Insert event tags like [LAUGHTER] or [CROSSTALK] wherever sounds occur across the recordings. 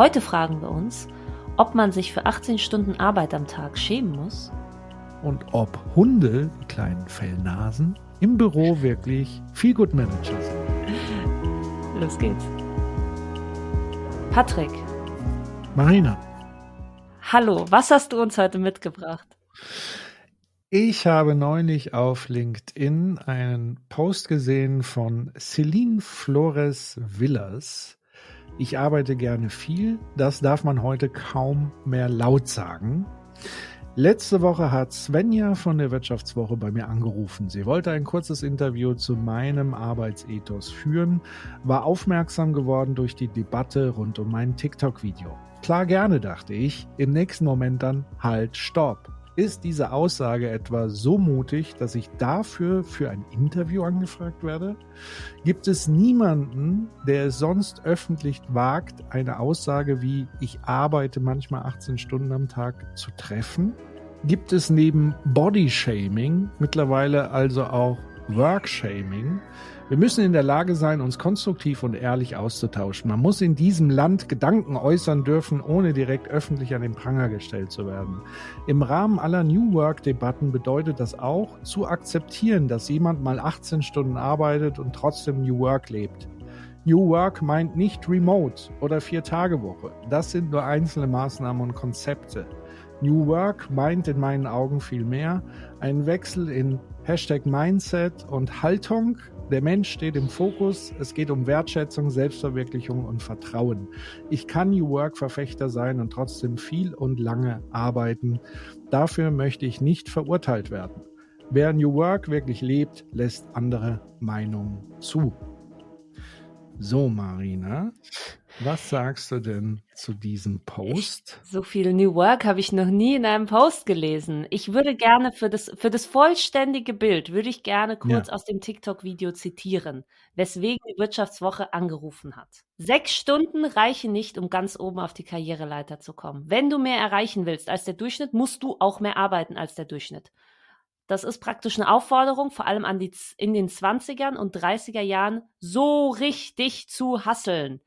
Heute fragen wir uns, ob man sich für 18 Stunden Arbeit am Tag schämen muss. Und ob Hunde, die kleinen Fellnasen, im Büro wirklich viel gut Manager sind. Los geht's. Patrick. Marina. Hallo, was hast du uns heute mitgebracht? Ich habe neulich auf LinkedIn einen Post gesehen von Celine Flores Villas ich arbeite gerne viel. Das darf man heute kaum mehr laut sagen. Letzte Woche hat Svenja von der Wirtschaftswoche bei mir angerufen. Sie wollte ein kurzes Interview zu meinem Arbeitsethos führen, war aufmerksam geworden durch die Debatte rund um mein TikTok-Video. Klar gerne, dachte ich. Im nächsten Moment dann halt, stopp. Ist diese Aussage etwa so mutig, dass ich dafür für ein Interview angefragt werde? Gibt es niemanden, der es sonst öffentlich wagt, eine Aussage wie ich arbeite manchmal 18 Stunden am Tag zu treffen? Gibt es neben Bodyshaming mittlerweile also auch Workshaming? Wir müssen in der Lage sein, uns konstruktiv und ehrlich auszutauschen. Man muss in diesem Land Gedanken äußern dürfen, ohne direkt öffentlich an den Pranger gestellt zu werden. Im Rahmen aller New Work-Debatten bedeutet das auch, zu akzeptieren, dass jemand mal 18 Stunden arbeitet und trotzdem New Work lebt. New Work meint nicht Remote oder Vier-Tage-Woche. Das sind nur einzelne Maßnahmen und Konzepte. New Work meint in meinen Augen viel mehr einen Wechsel in Hashtag Mindset und Haltung, der Mensch steht im Fokus. Es geht um Wertschätzung, Selbstverwirklichung und Vertrauen. Ich kann New Work Verfechter sein und trotzdem viel und lange arbeiten. Dafür möchte ich nicht verurteilt werden. Wer New Work wirklich lebt, lässt andere Meinungen zu. So, Marina, was sagst du denn zu diesem Post? So viel New Work habe ich noch nie in einem Post gelesen. Ich würde gerne für das, für das vollständige Bild, würde ich gerne kurz ja. aus dem TikTok-Video zitieren, weswegen die Wirtschaftswoche angerufen hat. Sechs Stunden reichen nicht, um ganz oben auf die Karriereleiter zu kommen. Wenn du mehr erreichen willst als der Durchschnitt, musst du auch mehr arbeiten als der Durchschnitt. Das ist praktisch eine Aufforderung, vor allem an die, in den 20ern und 30er Jahren so richtig zu hasseln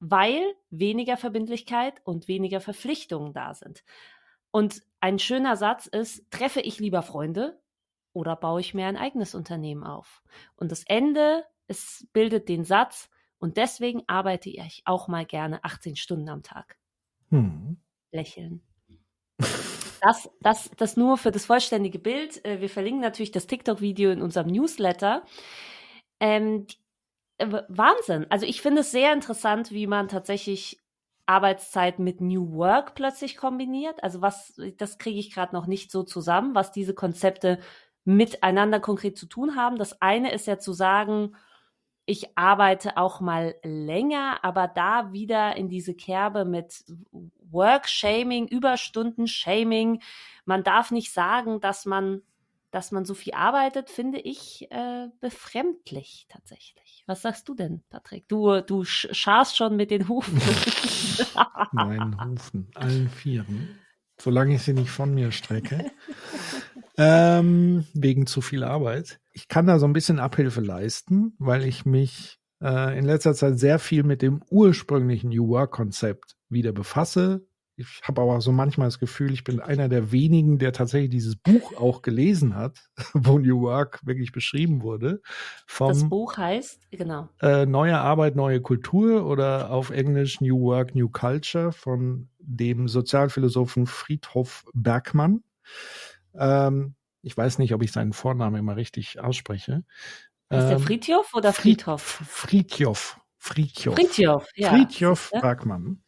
weil weniger Verbindlichkeit und weniger Verpflichtungen da sind. Und ein schöner Satz ist, treffe ich lieber Freunde oder baue ich mir ein eigenes Unternehmen auf? Und das Ende, es bildet den Satz, und deswegen arbeite ich auch mal gerne 18 Stunden am Tag. Hm. Lächeln. Das, das, das nur für das vollständige Bild. Äh, wir verlinken natürlich das TikTok-Video in unserem Newsletter. Ähm, äh, Wahnsinn. Also ich finde es sehr interessant, wie man tatsächlich Arbeitszeit mit New Work plötzlich kombiniert. Also was, das kriege ich gerade noch nicht so zusammen, was diese Konzepte miteinander konkret zu tun haben. Das eine ist ja zu sagen, ich arbeite auch mal länger, aber da wieder in diese Kerbe mit Work-Shaming, Überstunden-Shaming. Man darf nicht sagen, dass man, dass man so viel arbeitet, finde ich äh, befremdlich tatsächlich. Was sagst du denn, Patrick? Du, du scharst schon mit den Hufen. [LAUGHS] Meinen Hufen, allen Vieren. Solange ich sie nicht von mir strecke. [LAUGHS] ähm, wegen zu viel Arbeit. Ich kann da so ein bisschen Abhilfe leisten, weil ich mich äh, in letzter Zeit sehr viel mit dem ursprünglichen New Work Konzept wieder befasse, ich habe aber so manchmal das Gefühl, ich bin einer der wenigen, der tatsächlich dieses Buch auch gelesen hat, [LAUGHS] wo New Work wirklich beschrieben wurde. Vom, das Buch heißt, genau. Äh, Neue Arbeit, neue Kultur oder auf Englisch New Work, New Culture von dem Sozialphilosophen Friedhof Bergmann. Ähm, ich weiß nicht, ob ich seinen Vornamen immer richtig ausspreche. Ist ähm, der Friedhof oder Friedhof? Friedhof. Friedhof. Friedhof, ja. Friedhof Bergmann.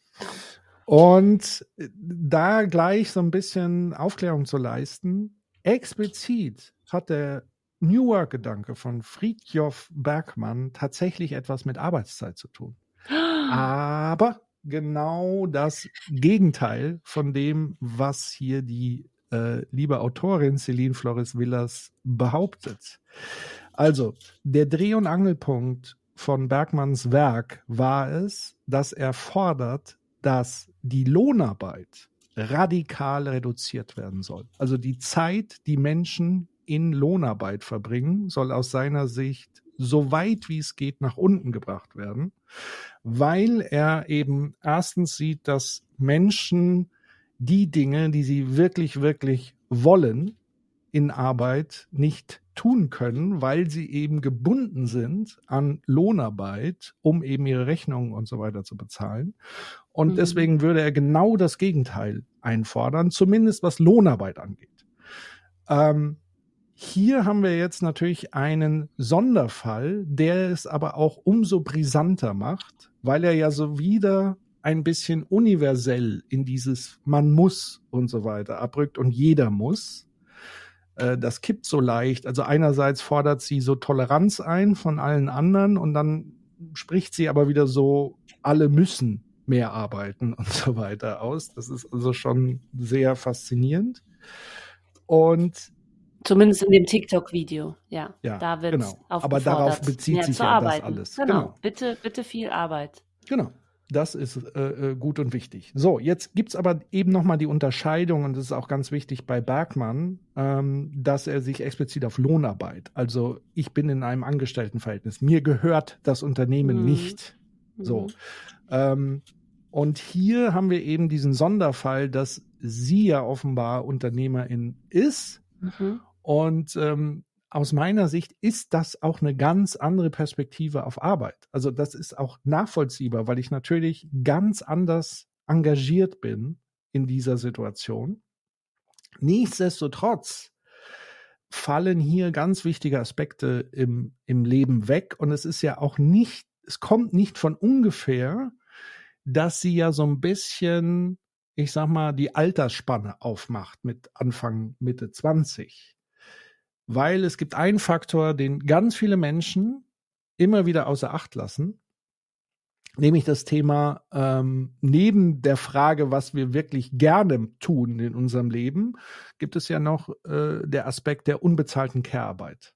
Und da gleich so ein bisschen Aufklärung zu leisten, explizit hat der New Work-Gedanke von Friedjof Bergmann tatsächlich etwas mit Arbeitszeit zu tun. [GASPS] aber genau das Gegenteil von dem, was hier die äh, liebe Autorin Celine Flores Villas behauptet. Also, der Dreh- und Angelpunkt von Bergmanns Werk war es, dass er fordert, dass die Lohnarbeit radikal reduziert werden soll. Also die Zeit, die Menschen in Lohnarbeit verbringen, soll aus seiner Sicht so weit wie es geht nach unten gebracht werden, weil er eben erstens sieht, dass Menschen die Dinge, die sie wirklich, wirklich wollen in Arbeit nicht tun können, weil sie eben gebunden sind an Lohnarbeit, um eben ihre Rechnungen und so weiter zu bezahlen. Und mhm. deswegen würde er genau das Gegenteil einfordern, zumindest was Lohnarbeit angeht. Ähm, hier haben wir jetzt natürlich einen Sonderfall, der es aber auch umso brisanter macht, weil er ja so wieder ein bisschen universell in dieses man muss und so weiter abrückt und jeder muss. Äh, das kippt so leicht. Also einerseits fordert sie so Toleranz ein von allen anderen und dann spricht sie aber wieder so, alle müssen mehr arbeiten [LAUGHS] und so weiter aus. Das ist also schon sehr faszinierend. Und Zumindest in dem TikTok-Video, ja. Ja, da wird genau. Aber darauf bezieht sich ja das alles. Genau. genau. Bitte, bitte viel Arbeit. Genau. Das ist äh, äh gut und wichtig. So, jetzt gibt es aber eben nochmal die Unterscheidung, und das ist auch ganz wichtig bei Bergmann, ähm, dass er sich explizit auf Lohnarbeit, also ich bin in einem Angestelltenverhältnis, mir gehört das Unternehmen mhm. nicht. So. Mhm. Ähm, und hier haben wir eben diesen Sonderfall, dass sie ja offenbar Unternehmerin ist mhm. Und ähm, aus meiner Sicht ist das auch eine ganz andere Perspektive auf Arbeit. Also das ist auch nachvollziehbar, weil ich natürlich ganz anders engagiert bin in dieser Situation. Nichtsdestotrotz fallen hier ganz wichtige Aspekte im, im Leben weg und es ist ja auch nicht, es kommt nicht von ungefähr, dass sie ja so ein bisschen, ich sag mal, die Altersspanne aufmacht mit Anfang, Mitte 20 weil es gibt einen Faktor, den ganz viele Menschen immer wieder außer Acht lassen, nämlich das Thema ähm, neben der Frage, was wir wirklich gerne tun in unserem Leben, gibt es ja noch äh, der Aspekt der unbezahlten Care-Arbeit.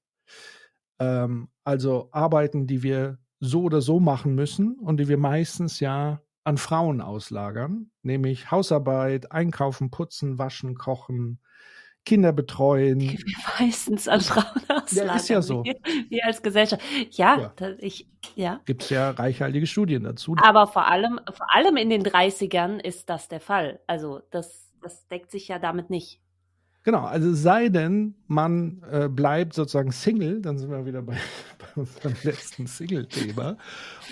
Ähm, also Arbeiten, die wir so oder so machen müssen und die wir meistens ja an Frauen auslagern, nämlich Hausarbeit, Einkaufen, Putzen, Waschen, Kochen, Kinder betreuen. [LAUGHS] Meistens an Frauen auslagern. Ja, ist ja so. [LAUGHS] Wir, als Gesellschaft. Ja, ja. Das, ich, ja. Gibt es ja reichhaltige Studien dazu. Aber vor allem, vor allem in den 30ern ist das der Fall. Also das, das deckt sich ja damit nicht. Genau, also sei denn, man äh, bleibt sozusagen Single, dann sind wir wieder bei, [LAUGHS] bei unserem letzten Single-Thema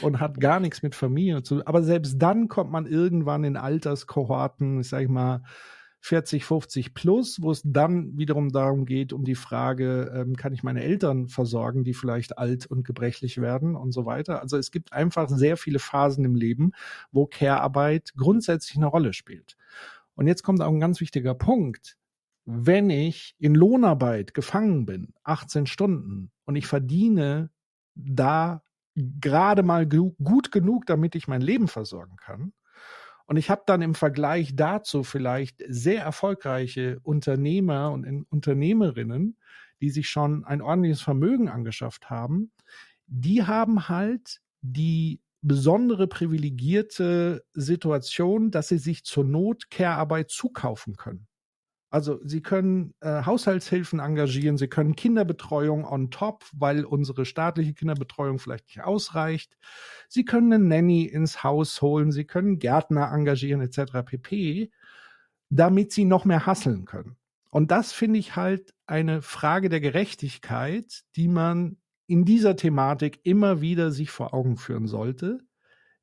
und hat gar nichts mit Familie zu tun. Aber selbst dann kommt man irgendwann in Alterskohorten, ich sag ich mal, 40, 50 plus, wo es dann wiederum darum geht, um die Frage, ähm, kann ich meine Eltern versorgen, die vielleicht alt und gebrechlich werden und so weiter. Also es gibt einfach sehr viele Phasen im Leben, wo Care-Arbeit grundsätzlich eine Rolle spielt. Und jetzt kommt auch ein ganz wichtiger Punkt. Wenn ich in Lohnarbeit gefangen bin, 18 Stunden, und ich verdiene da gerade mal gut genug, damit ich mein Leben versorgen kann, und ich habe dann im Vergleich dazu vielleicht sehr erfolgreiche Unternehmer und Unternehmerinnen, die sich schon ein ordentliches Vermögen angeschafft haben, die haben halt die besondere privilegierte Situation, dass sie sich zur Not Care-Arbeit zukaufen können. Also sie können äh, Haushaltshilfen engagieren, sie können Kinderbetreuung on top, weil unsere staatliche Kinderbetreuung vielleicht nicht ausreicht. Sie können eine Nanny ins Haus holen, sie können Gärtner engagieren etc. pp, damit sie noch mehr hasseln können. Und das finde ich halt eine Frage der Gerechtigkeit, die man in dieser Thematik immer wieder sich vor Augen führen sollte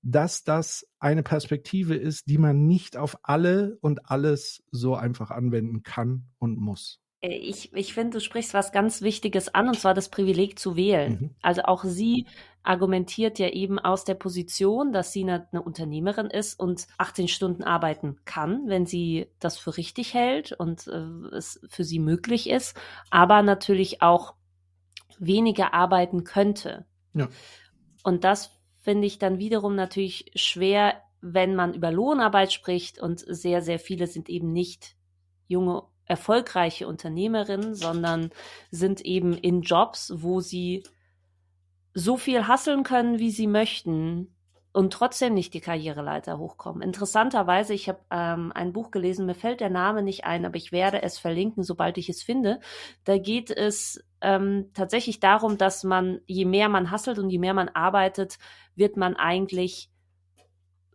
dass das eine Perspektive ist, die man nicht auf alle und alles so einfach anwenden kann und muss. Äh, ich, ich finde, du sprichst was ganz Wichtiges an, und zwar das Privileg zu wählen. Mhm. Also auch sie argumentiert ja eben aus der Position, dass sie eine, eine, Unternehmerin ist und 18 Stunden arbeiten kann, wenn sie das für richtig hält und äh, es für sie möglich ist, aber natürlich auch weniger arbeiten könnte. Ja. Und das finde ich dann wiederum natürlich schwer, wenn man über Lohnarbeit spricht und sehr, sehr viele sind eben nicht junge, erfolgreiche Unternehmerinnen, sondern sind eben in Jobs, wo sie so viel hasseln können, wie sie möchten und trotzdem nicht die Karriereleiter hochkommen. Interessanterweise, ich habe ähm, ein Buch gelesen, mir fällt der Name nicht ein, aber ich werde es verlinken, sobald ich es finde. Da geht es ähm, tatsächlich darum, dass man, je mehr man hasselt und je mehr man arbeitet, wird man eigentlich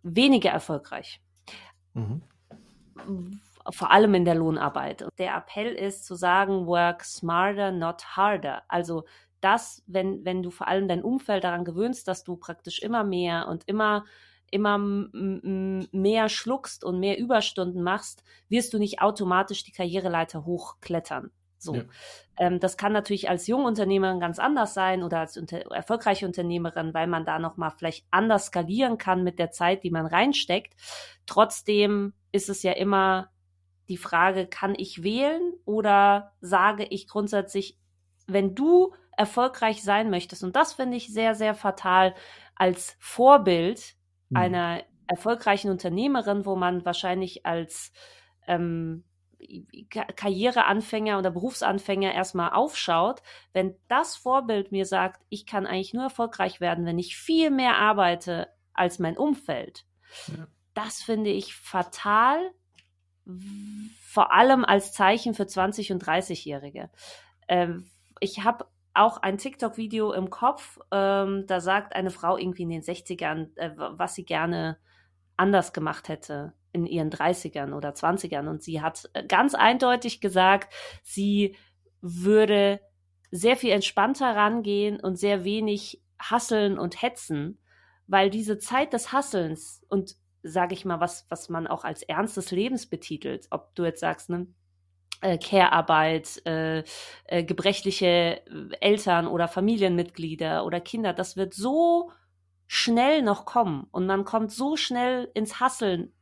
weniger erfolgreich. Mhm. Vor allem in der Lohnarbeit. Der Appell ist zu sagen, work smarter, not harder. Also das, wenn, wenn du vor allem dein Umfeld daran gewöhnst, dass du praktisch immer mehr und immer immer mehr schluckst und mehr Überstunden machst, wirst du nicht automatisch die Karriereleiter hochklettern. So. Ja. Ähm, das kann natürlich als Jungunternehmerin ganz anders sein oder als unter erfolgreiche Unternehmerin, weil man da nochmal vielleicht anders skalieren kann mit der Zeit, die man reinsteckt. Trotzdem ist es ja immer die Frage, kann ich wählen oder sage ich grundsätzlich, wenn du erfolgreich sein möchtest. Und das finde ich sehr, sehr fatal als Vorbild mhm. einer erfolgreichen Unternehmerin, wo man wahrscheinlich als ähm, Karriereanfänger oder Berufsanfänger erstmal aufschaut, wenn das Vorbild mir sagt, ich kann eigentlich nur erfolgreich werden, wenn ich viel mehr arbeite als mein Umfeld. Ja. Das finde ich fatal, vor allem als Zeichen für 20- und 30-Jährige. Ähm, ich habe auch ein TikTok-Video im Kopf, ähm, da sagt eine Frau irgendwie in den 60ern, äh, was sie gerne anders gemacht hätte in ihren 30ern oder 20ern. Und sie hat äh, ganz eindeutig gesagt, sie würde sehr viel entspannter rangehen und sehr wenig hasseln und hetzen, weil diese Zeit des Hasselns und sage ich mal, was, was man auch als Ernst des Lebens betitelt, ob du jetzt sagst, ne, äh, Care-Arbeit, äh, äh, gebrechliche Eltern oder Familienmitglieder oder Kinder, das wird so schnell noch kommen und man kommt so schnell ins Hasseln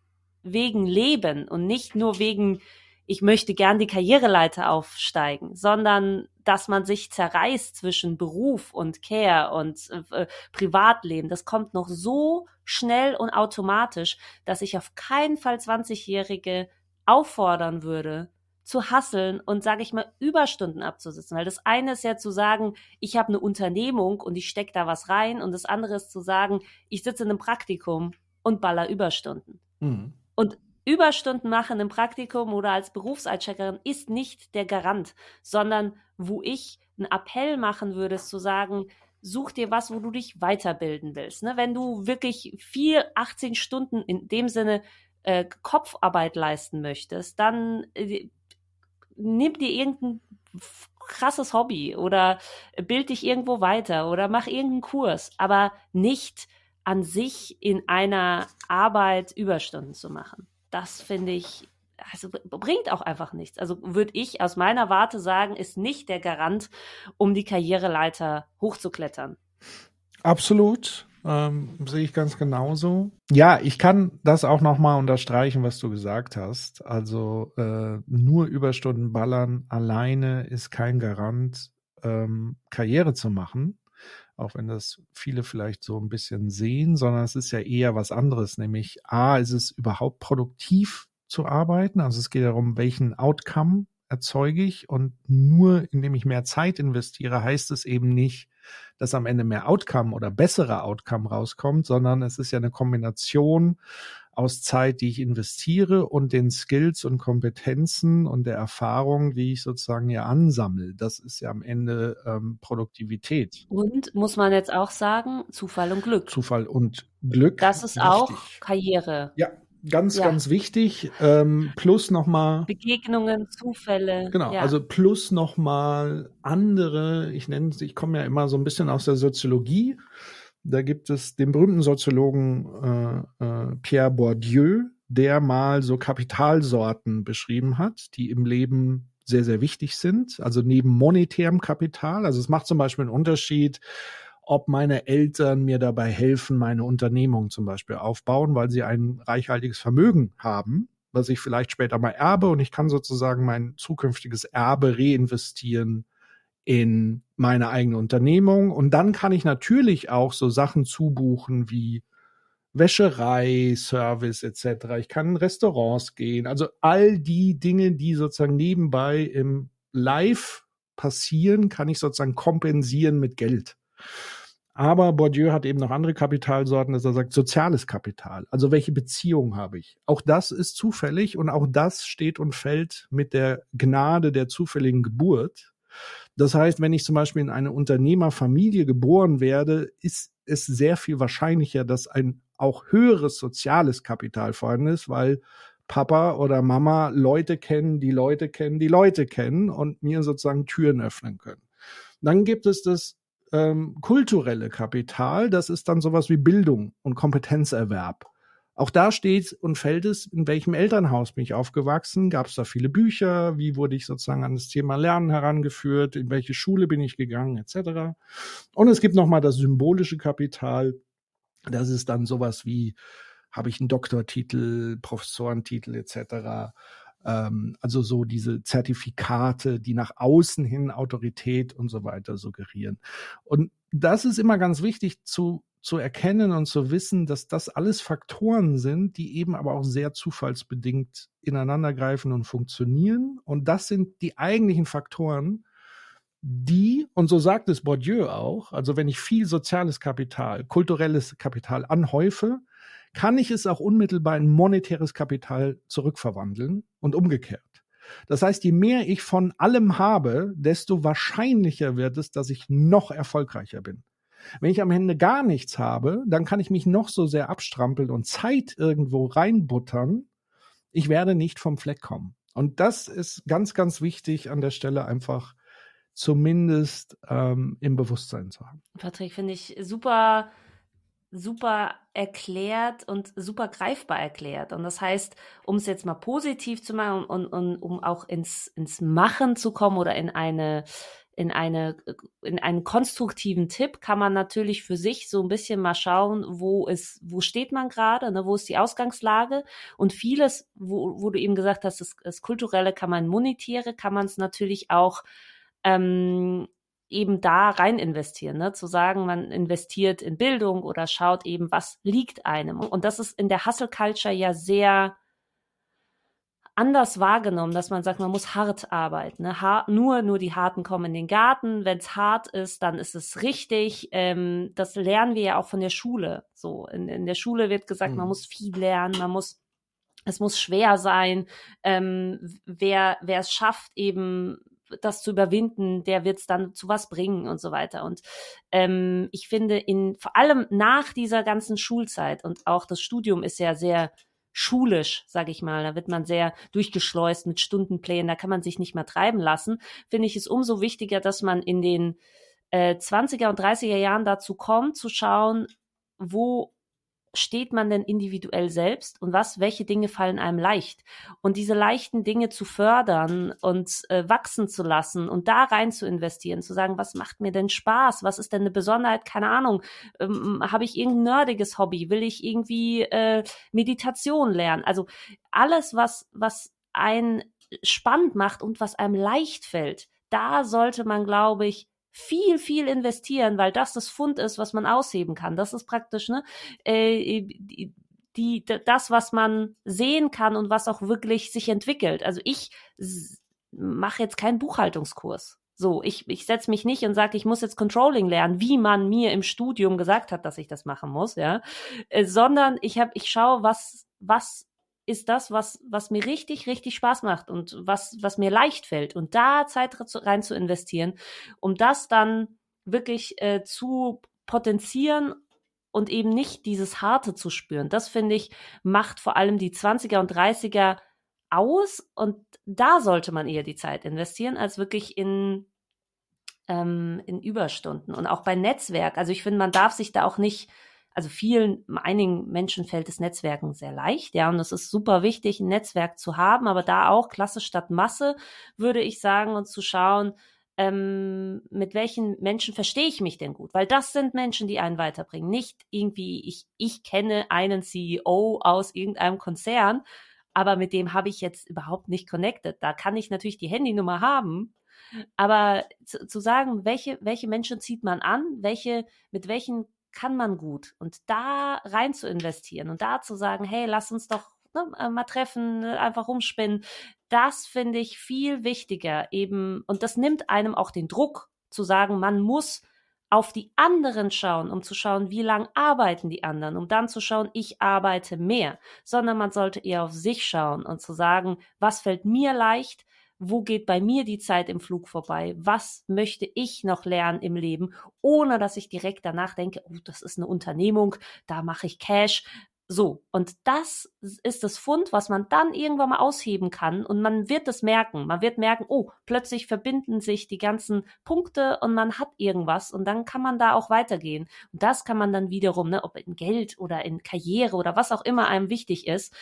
wegen Leben und nicht nur wegen, ich möchte gern die Karriereleiter aufsteigen, sondern dass man sich zerreißt zwischen Beruf und Care und äh, Privatleben. Das kommt noch so schnell und automatisch, dass ich auf keinen Fall 20-Jährige auffordern würde, zu hasseln und, sage ich mal, Überstunden abzusitzen. Weil das eine ist ja zu sagen, ich habe eine Unternehmung und ich stecke da was rein. Und das andere ist zu sagen, ich sitze in einem Praktikum und baller Überstunden. Mhm. Und Überstunden machen im Praktikum oder als Berufseincheckerin ist nicht der Garant, sondern wo ich einen Appell machen würde, ist zu sagen, such dir was, wo du dich weiterbilden willst. Ne? Wenn du wirklich vier, 18 Stunden in dem Sinne äh, Kopfarbeit leisten möchtest, dann äh, nimm dir irgendein krasses Hobby oder bild dich irgendwo weiter oder mach irgendeinen Kurs, aber nicht an sich in einer Arbeit Überstunden zu machen. Das finde ich, also bringt auch einfach nichts. Also würde ich aus meiner Warte sagen, ist nicht der Garant, um die Karriereleiter hochzuklettern. Absolut. Ähm, sehe ich ganz genauso. Ja, ich kann das auch nochmal unterstreichen, was du gesagt hast. Also äh, nur Überstunden ballern alleine ist kein Garant, ähm, Karriere zu machen. Auch wenn das viele vielleicht so ein bisschen sehen, sondern es ist ja eher was anderes, nämlich A, ist es überhaupt produktiv zu arbeiten? Also es geht darum, welchen Outcome erzeuge ich und nur indem ich mehr Zeit investiere, heißt es eben nicht, dass am Ende mehr Outcome oder bessere Outcome rauskommt, sondern es ist ja eine Kombination aus Zeit, die ich investiere und den Skills und Kompetenzen und der Erfahrung, die ich sozusagen ja ansammle. Das ist ja am Ende ähm, Produktivität. Und muss man jetzt auch sagen, Zufall und Glück. Zufall und Glück. Das ist richtig. auch Karriere. Ja, Ganz, ja. ganz wichtig. Ähm, plus nochmal. Begegnungen, Zufälle. Genau, ja. also plus nochmal andere, ich nenne es, ich komme ja immer so ein bisschen aus der Soziologie. Da gibt es den berühmten Soziologen äh, äh, Pierre Bourdieu, der mal so Kapitalsorten beschrieben hat, die im Leben sehr, sehr wichtig sind. Also neben monetärem Kapital. Also es macht zum Beispiel einen Unterschied, ob meine Eltern mir dabei helfen, meine Unternehmung zum Beispiel aufbauen, weil sie ein reichhaltiges Vermögen haben, was ich vielleicht später mal erbe und ich kann sozusagen mein zukünftiges Erbe reinvestieren in meine eigene Unternehmung. Und dann kann ich natürlich auch so Sachen zubuchen wie Wäscherei, Service etc. Ich kann in Restaurants gehen. Also all die Dinge, die sozusagen nebenbei im Live passieren, kann ich sozusagen kompensieren mit Geld. Aber Bourdieu hat eben noch andere Kapitalsorten, dass er sagt, soziales Kapital. Also welche Beziehung habe ich? Auch das ist zufällig und auch das steht und fällt mit der Gnade der zufälligen Geburt. Das heißt, wenn ich zum Beispiel in eine Unternehmerfamilie geboren werde, ist es sehr viel wahrscheinlicher, dass ein auch höheres soziales Kapital vorhanden ist, weil Papa oder Mama Leute kennen, die Leute kennen, die Leute kennen und mir sozusagen Türen öffnen können. Dann gibt es das ähm, kulturelle Kapital, das ist dann sowas wie Bildung und Kompetenzerwerb. Auch da steht und fällt es, in welchem Elternhaus bin ich aufgewachsen, gab es da viele Bücher, wie wurde ich sozusagen an das Thema Lernen herangeführt, in welche Schule bin ich gegangen, etc. Und es gibt nochmal das symbolische Kapital, das ist dann sowas wie, habe ich einen Doktortitel, Professorentitel etc. Ähm, also so diese Zertifikate, die nach außen hin Autorität und so weiter suggerieren. Und das ist immer ganz wichtig zu zu erkennen und zu wissen, dass das alles Faktoren sind, die eben aber auch sehr zufallsbedingt ineinandergreifen und funktionieren. Und das sind die eigentlichen Faktoren, die, und so sagt es Bourdieu auch, also wenn ich viel soziales Kapital, kulturelles Kapital anhäufe, kann ich es auch unmittelbar in monetäres Kapital zurückverwandeln und umgekehrt. Das heißt, je mehr ich von allem habe, desto wahrscheinlicher wird es, dass ich noch erfolgreicher bin. Wenn ich am Ende gar nichts habe, dann kann ich mich noch so sehr abstrampeln und Zeit irgendwo reinbuttern. Ich werde nicht vom Fleck kommen. Und das ist ganz, ganz wichtig an der Stelle einfach zumindest ähm, im Bewusstsein zu haben. Patrick, finde ich super, super erklärt und super greifbar erklärt. Und das heißt, um es jetzt mal positiv zu machen und, und um auch ins, ins Machen zu kommen oder in eine in eine in einen konstruktiven Tipp kann man natürlich für sich so ein bisschen mal schauen, wo ist wo steht man gerade, ne, wo ist die Ausgangslage und vieles, wo, wo du eben gesagt hast, das, das kulturelle kann man monetäre, kann man es natürlich auch ähm, eben da rein investieren, ne? zu sagen, man investiert in Bildung oder schaut eben, was liegt einem. Und das ist in der Hustle Culture ja sehr anders wahrgenommen, dass man sagt, man muss hart arbeiten. Ne? Hart, nur, nur die Harten kommen in den Garten. Wenn es hart ist, dann ist es richtig. Ähm, das lernen wir ja auch von der Schule. So in, in der Schule wird gesagt, mhm. man muss viel lernen, man muss es muss schwer sein. Ähm, wer, wer es schafft, eben das zu überwinden, der wird es dann zu was bringen und so weiter. Und ähm, ich finde, in vor allem nach dieser ganzen Schulzeit und auch das Studium ist ja sehr schulisch, sage ich mal, da wird man sehr durchgeschleust mit Stundenplänen, da kann man sich nicht mehr treiben lassen, finde ich es umso wichtiger, dass man in den äh, 20er und 30er Jahren dazu kommt, zu schauen, wo steht man denn individuell selbst und was, welche Dinge fallen einem leicht? Und diese leichten Dinge zu fördern und äh, wachsen zu lassen und da rein zu investieren, zu sagen, was macht mir denn Spaß? Was ist denn eine Besonderheit? Keine Ahnung. Ähm, Habe ich irgendein nerdiges Hobby? Will ich irgendwie äh, Meditation lernen? Also alles, was, was ein spannend macht und was einem leicht fällt, da sollte man, glaube ich, viel, viel investieren, weil das das Fund ist, was man ausheben kann. Das ist praktisch, ne? Äh, die, die, das, was man sehen kann und was auch wirklich sich entwickelt. Also ich mache jetzt keinen Buchhaltungskurs. So, ich, ich setze mich nicht und sage, ich muss jetzt Controlling lernen, wie man mir im Studium gesagt hat, dass ich das machen muss, ja, äh, sondern ich habe, ich schaue, was, was ist das, was, was mir richtig, richtig Spaß macht und was, was mir leicht fällt. Und da Zeit rein zu investieren, um das dann wirklich äh, zu potenzieren und eben nicht dieses Harte zu spüren. Das finde ich, macht vor allem die 20er und 30er aus und da sollte man eher die Zeit investieren, als wirklich in, ähm, in Überstunden. Und auch bei Netzwerk. Also ich finde, man darf sich da auch nicht also vielen, einigen Menschen fällt das Netzwerken sehr leicht, ja, und es ist super wichtig, ein Netzwerk zu haben, aber da auch Klasse statt Masse, würde ich sagen, und zu schauen, ähm, mit welchen Menschen verstehe ich mich denn gut? Weil das sind Menschen, die einen weiterbringen. Nicht irgendwie, ich, ich kenne einen CEO aus irgendeinem Konzern, aber mit dem habe ich jetzt überhaupt nicht connected. Da kann ich natürlich die Handynummer haben, Aber zu, zu sagen, welche, welche Menschen zieht man an, welche, mit welchen kann man gut. Und da rein zu investieren und da zu sagen, hey, lass uns doch ne, äh, mal treffen, ne, einfach rumspinnen, das finde ich viel wichtiger eben. Und das nimmt einem auch den Druck zu sagen, man muss auf die anderen schauen, um zu schauen, wie lang arbeiten die anderen, um dann zu schauen, ich arbeite mehr, sondern man sollte eher auf sich schauen und zu sagen, was fällt mir leicht, wo geht bei mir die Zeit im Flug vorbei, was möchte ich noch lernen im Leben, ohne dass ich direkt danach denke, oh, das ist eine Unternehmung, da mache ich Cash, so, und das ist das Fund, was man dann irgendwann mal ausheben kann und man wird es merken. Man wird merken, oh, plötzlich verbinden sich die ganzen Punkte und man hat irgendwas und dann kann man da auch weitergehen. Und das kann man dann wiederum, ne, ob in Geld oder in Karriere oder was auch immer einem wichtig ist,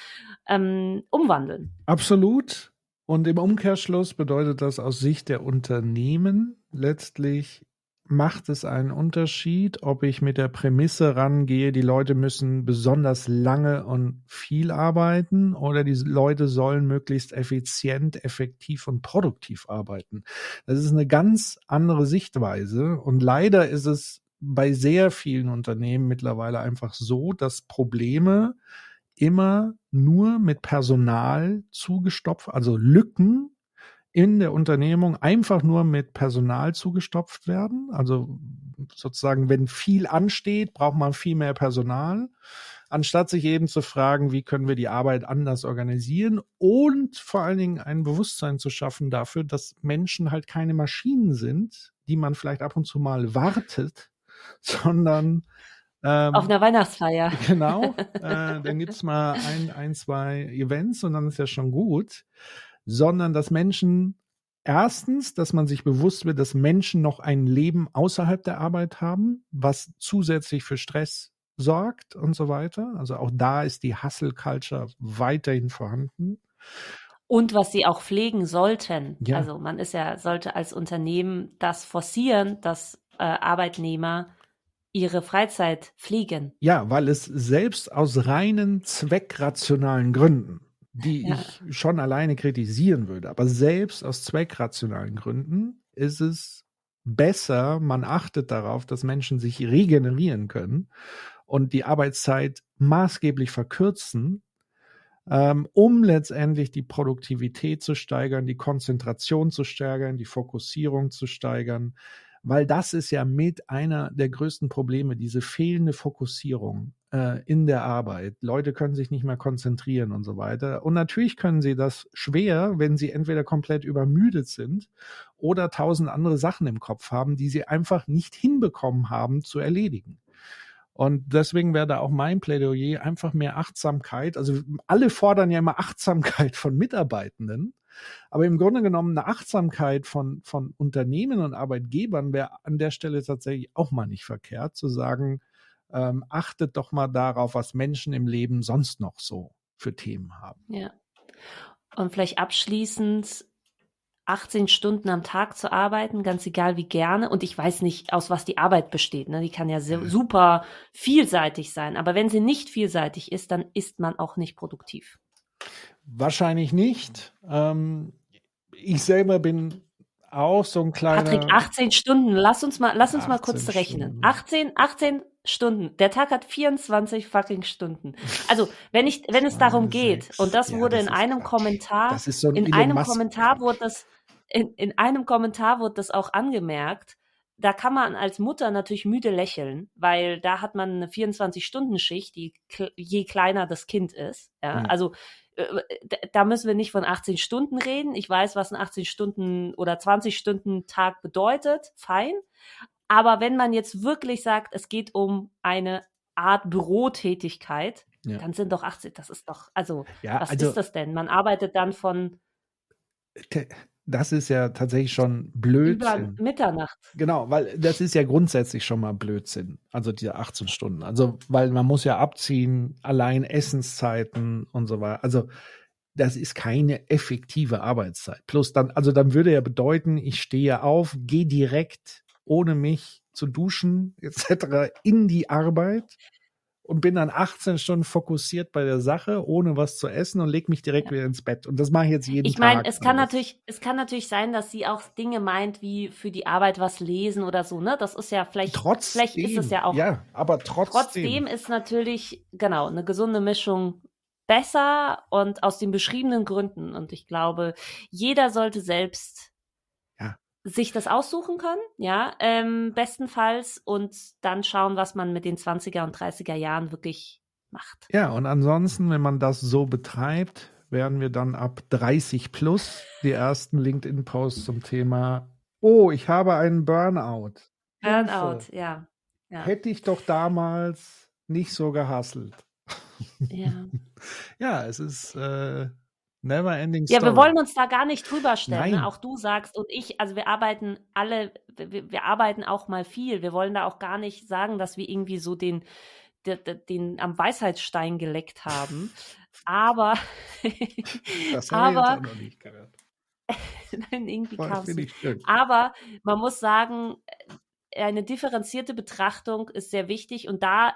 ähm, umwandeln. Absolut. Und im Umkehrschluss bedeutet das aus Sicht der Unternehmen letztlich macht es einen Unterschied, ob ich mit der Prämisse rangehe, die Leute müssen besonders lange und viel arbeiten oder die Leute sollen möglichst effizient, effektiv und produktiv arbeiten. Das ist eine ganz andere Sichtweise und leider ist es bei sehr vielen Unternehmen mittlerweile einfach so, dass Probleme immer nur mit Personal zugestopft, also Lücken in der Unternehmung einfach nur mit Personal zugestopft werden. Also sozusagen, wenn viel ansteht, braucht man viel mehr Personal, anstatt sich eben zu fragen, wie können wir die Arbeit anders organisieren und vor allen Dingen ein Bewusstsein zu schaffen dafür, dass Menschen halt keine Maschinen sind, die man vielleicht ab und zu mal wartet, [LAUGHS] sondern ähm, Auf einer Weihnachtsfeier. [LAUGHS] Genau. [LAUGHS] Äh, dann gibt's mal ein, ein, zwei Events und dann ist ja schon gut sondern dass Menschen erstens, dass man sich bewusst wird, dass Menschen noch ein Leben außerhalb der Arbeit haben, was zusätzlich für Stress sorgt und so weiter. Also auch da ist die Hustle Culture weiterhin vorhanden. Und was sie auch pflegen sollten. Ja. Also man ist ja, sollte als Unternehmen das forcieren, dass äh, Arbeitnehmer ihre Freizeit pflegen. Ja, weil es selbst aus reinen zweckrationalen Gründen die ja. ich schon alleine kritisieren würde. Aber selbst aus zweckrationalen Gründen ist es besser, man achtet darauf, dass Menschen sich regenerieren können und die Arbeitszeit maßgeblich verkürzen, ähm, um letztendlich die Produktivität zu steigern, die Konzentration zu steigern, die Fokussierung zu steigern, weil das ist ja mit einer der größten Probleme, diese fehlende Fokussierung äh, in der Arbeit. Leute können sich nicht mehr konzentrieren und so weiter. Und natürlich können sie das schwer, wenn sie entweder komplett übermüdet sind oder tausend andere Sachen im Kopf haben, die sie einfach nicht hinbekommen haben zu erledigen. Und deswegen wäre da auch mein Plädoyer einfach mehr Achtsamkeit. Also alle fordern ja immer Achtsamkeit von Mitarbeitenden. Aber im Grunde genommen eine Achtsamkeit von, von Unternehmen und Arbeitgebern wäre an der Stelle tatsächlich auch mal nicht verkehrt, zu sagen, ähm, achtet doch mal darauf, was Menschen im Leben sonst noch so für Themen haben. Ja. Und vielleicht abschließend 18 Stunden am Tag zu arbeiten, ganz egal wie gerne. Und ich weiß nicht, aus was die Arbeit besteht. Ne? Die kann ja sehr, super vielseitig sein. Aber wenn sie nicht vielseitig ist, dann ist man auch nicht produktiv. Wahrscheinlich nicht. Ähm, ich selber bin auch so ein kleiner. Patrick, 18 Stunden. Lass uns mal, lass uns mal kurz rechnen. 18, 18 Stunden. Der Tag hat 24 fucking Stunden. Also, wenn ich, wenn es darum geht, und das ja, wurde das in einem Quatsch. Kommentar, so ein in einem Musk Kommentar wurde das, in, in einem Kommentar wurde das auch angemerkt, da kann man als Mutter natürlich müde lächeln, weil da hat man eine 24-Stunden-Schicht, die je kleiner das Kind ist. Ja? Mhm. Also da müssen wir nicht von 18 Stunden reden. Ich weiß, was ein 18 Stunden oder 20 Stunden Tag bedeutet. Fein. Aber wenn man jetzt wirklich sagt, es geht um eine Art Bürotätigkeit, ja. dann sind doch 18, das ist doch, also, ja, was also, ist das denn? Man arbeitet dann von das ist ja tatsächlich schon Blödsinn. Über Mitternacht. Genau, weil das ist ja grundsätzlich schon mal Blödsinn. Also diese 18 Stunden. Also, weil man muss ja abziehen, allein Essenszeiten und so weiter. Also, das ist keine effektive Arbeitszeit. Plus dann, also dann würde ja bedeuten, ich stehe auf, gehe direkt, ohne mich zu duschen, etc., in die Arbeit und bin dann 18 Stunden fokussiert bei der Sache, ohne was zu essen und leg mich direkt ja. wieder ins Bett. Und das mache ich jetzt jeden ich Tag. Ich meine, es kann natürlich, es kann natürlich sein, dass sie auch Dinge meint, wie für die Arbeit was lesen oder so, ne? Das ist ja vielleicht, trotzdem, vielleicht ist es ja auch. Ja, aber trotzdem. Trotzdem ist natürlich, genau, eine gesunde Mischung besser und aus den beschriebenen Gründen. Und ich glaube, jeder sollte selbst sich das aussuchen können, ja, ähm, bestenfalls und dann schauen, was man mit den 20er und 30er Jahren wirklich macht. Ja, und ansonsten, wenn man das so betreibt, werden wir dann ab 30 plus die ersten LinkedIn-Posts zum Thema, oh, ich habe einen Burnout. Burnout, ja. ja. Hätte ich doch damals nicht so gehasselt. Ja. [LAUGHS] ja, es ist äh, Never ending story. Ja, wir wollen uns da gar nicht drüber stellen. Ne? Auch du sagst und ich, also wir arbeiten alle, wir, wir, arbeiten auch mal viel. Wir wollen da auch gar nicht sagen, dass wir irgendwie so den, den, den am Weisheitsstein geleckt haben. Aber, [LAUGHS] das haben aber, wir noch nicht gehört. [LAUGHS] Nein, irgendwie kam es. Aber man muss sagen, eine differenzierte Betrachtung ist sehr wichtig und da,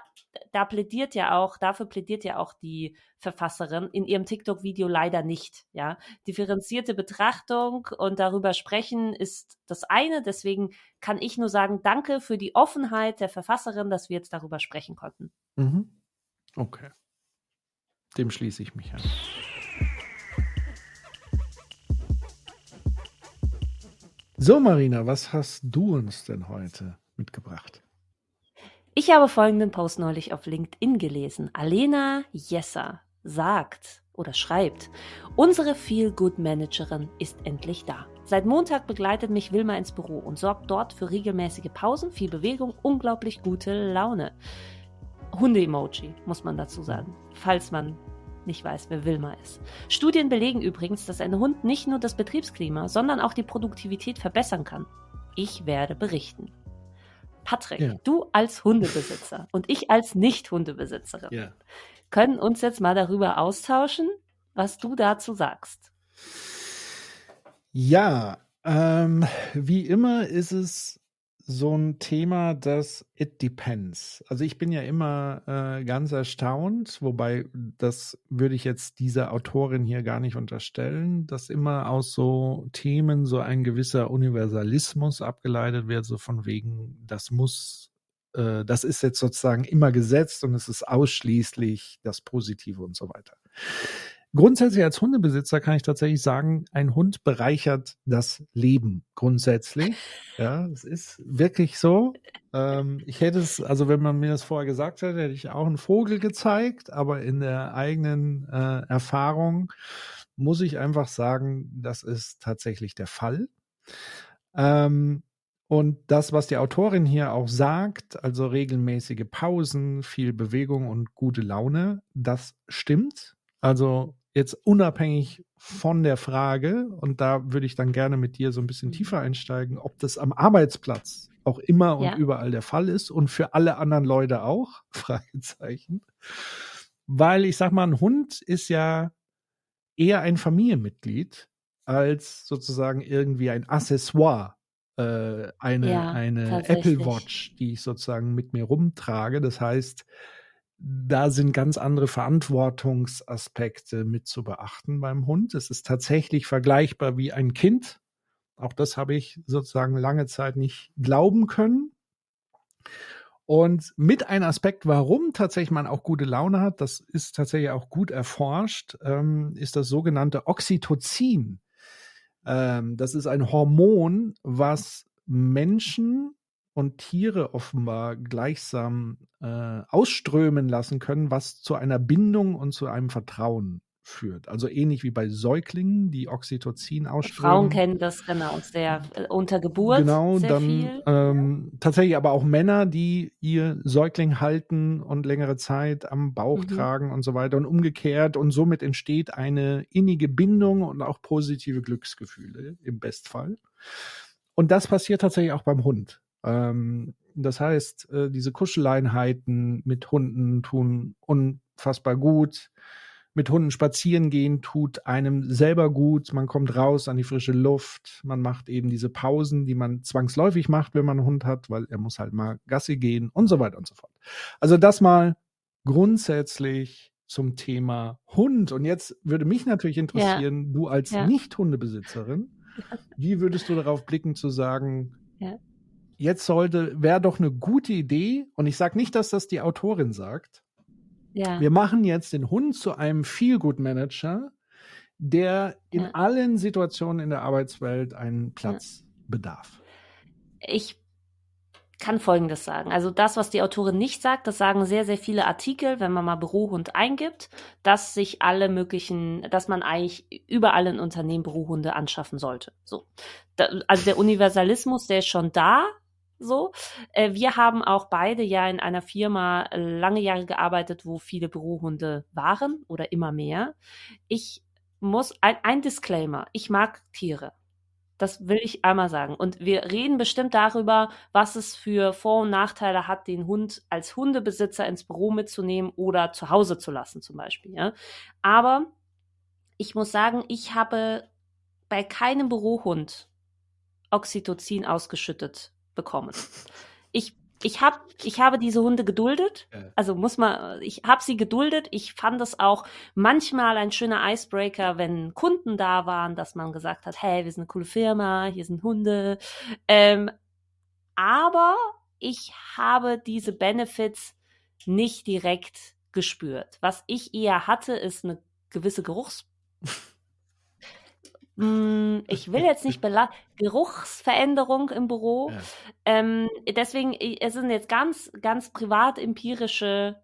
da plädiert ja auch, dafür plädiert ja auch die Verfasserin in ihrem TikTok-Video leider nicht. Ja, differenzierte Betrachtung und darüber sprechen ist das eine. Deswegen kann ich nur sagen, danke für die Offenheit der Verfasserin, dass wir jetzt darüber sprechen konnten. Mhm. Okay. Dem schließe ich mich an. So, Marina, was hast du uns denn heute mitgebracht? Ich habe folgenden Post neulich auf LinkedIn gelesen. Alena Jesser sagt oder schreibt, unsere Feel-Good-Managerin ist endlich da. Seit Montag begleitet mich Wilma ins Büro und sorgt dort für regelmäßige Pausen, viel Bewegung, unglaublich gute Laune. Hunde-Emoji, muss man dazu sagen, falls man nicht weiß, wer Wilma ist. Studien belegen übrigens, dass ein Hund nicht nur das Betriebsklima, sondern auch die Produktivität verbessern kann. Ich werde berichten. Patrick, ja. du als Hundebesitzer [LAUGHS] und ich als Nicht-Hundebesitzerin ja. können uns jetzt mal darüber austauschen, was du dazu sagst. Ja, ähm, wie immer ist es so ein Thema, das it depends. Also ich bin ja immer äh, ganz erstaunt, wobei das würde ich jetzt dieser Autorin hier gar nicht unterstellen, dass immer aus so Themen so ein gewisser Universalismus abgeleitet wird, so von wegen, das muss, äh, das ist jetzt sozusagen immer gesetzt und es ist ausschließlich das Positive und so weiter. Grundsätzlich als Hundebesitzer kann ich tatsächlich sagen, ein Hund bereichert das Leben grundsätzlich. [LAUGHS] Ja, es ist wirklich so. Ähm, ich hätte es, also wenn man mir das vorher gesagt hätte, hätte ich auch einen Vogel gezeigt, aber in der eigenen äh, Erfahrung muss ich einfach sagen, das ist tatsächlich der Fall. Ähm, und das, was die Autorin hier auch sagt, also regelmäßige Pausen, viel Bewegung und gute Laune, das stimmt. Also jetzt unabhängig von der Frage, und da würde ich dann gerne mit dir so ein bisschen mhm. tiefer einsteigen, ob das am Arbeitsplatz auch immer und ja. überall der Fall ist und für alle anderen Leute auch, [LAUGHS] Fragezeichen. Weil ich sag mal, ein Hund ist ja eher ein Familienmitglied als sozusagen irgendwie ein Accessoire, äh, eine, ja, eine Apple Watch, die ich sozusagen mit mir rumtrage. Das heißt, da sind ganz andere Verantwortungsaspekte mit zu beachten beim Hund. Es ist tatsächlich vergleichbar wie ein Kind. Auch das habe ich sozusagen lange Zeit nicht glauben können. Und mit einem Aspekt, warum tatsächlich man auch gute Laune hat, das ist tatsächlich auch gut erforscht, ähm, ist das sogenannte Oxytocin. Ähm, das ist ein Hormon, was Menschen und Tiere offenbar gleichsam äh, ausströmen lassen können, was zu einer Bindung und zu einem Vertrauen führt. Also ähnlich wie bei Säuglingen, die Oxytocin ausströmen. Frauen kennen das genau, sehr äh, unter Geburt. Genau, dann. Ähm, tatsächlich aber auch Männer, die ihr Säugling halten und längere Zeit am Bauch mhm. tragen und so weiter und umgekehrt und somit entsteht eine innige Bindung und auch positive Glücksgefühle im Bestfall. Und das passiert tatsächlich auch beim Hund. Ähm, das heißt, äh, diese Kuscheleinheiten mit Hunden tun unfassbar gut. Mit Hunden spazieren gehen tut einem selber gut. Man kommt raus an die frische Luft. Man macht eben diese Pausen, die man zwangsläufig macht, wenn man einen Hund hat, weil er muss halt mal Gassi gehen und so weiter und so fort. Also das mal grundsätzlich zum Thema Hund. Und jetzt würde mich natürlich interessieren, ja. du als ja. Nicht-Hundebesitzerin, wie würdest du darauf blicken zu sagen, ja. Jetzt sollte, wäre doch eine gute Idee, und ich sage nicht, dass das die Autorin sagt, ja. wir machen jetzt den Hund zu einem Feel-Good-Manager, der in allen Situationen in der Arbeitswelt einen Platz bedarf. Ich kann Folgendes sagen. Also das, was die Autorin nicht sagt, das sagen sehr, sehr viele Artikel, wenn man mal Bürohund eingibt, dass sich alle möglichen, dass man eigentlich überall in Unternehmen Bürohunde anschaffen sollte. So. Da, also der Universalismus, der ist schon da. So. Äh, wir haben auch beide ja in einer Firma lange Jahre gearbeitet, wo viele Bürohunde waren oder immer mehr. Ich muss, ein, ein Disclaimer, ich mag Tiere. Das will ich einmal sagen. Und wir reden bestimmt darüber, was es für Vor- und Nachteile hat, den Hund als Hundebesitzer ins Büro mitzunehmen oder zu Hause zu lassen, zum Beispiel. Ja. Aber ich muss sagen, ich habe bei keinem Bürohund Oxytocin ausgeschüttet bekommen. Ich ich habe ich habe diese Hunde geduldet. Also muss man, ich habe sie geduldet. Ich fand es auch manchmal ein schöner Icebreaker, wenn Kunden da waren, dass man gesagt hat, hey, wir sind eine coole Firma, hier sind Hunde. Ähm, aber ich habe diese Benefits nicht direkt gespürt. Was ich eher hatte, ist eine gewisse Geruchs ich will jetzt nicht belasten, Geruchsveränderung im Büro. Ja. Ähm, deswegen, es sind jetzt ganz, ganz privat empirische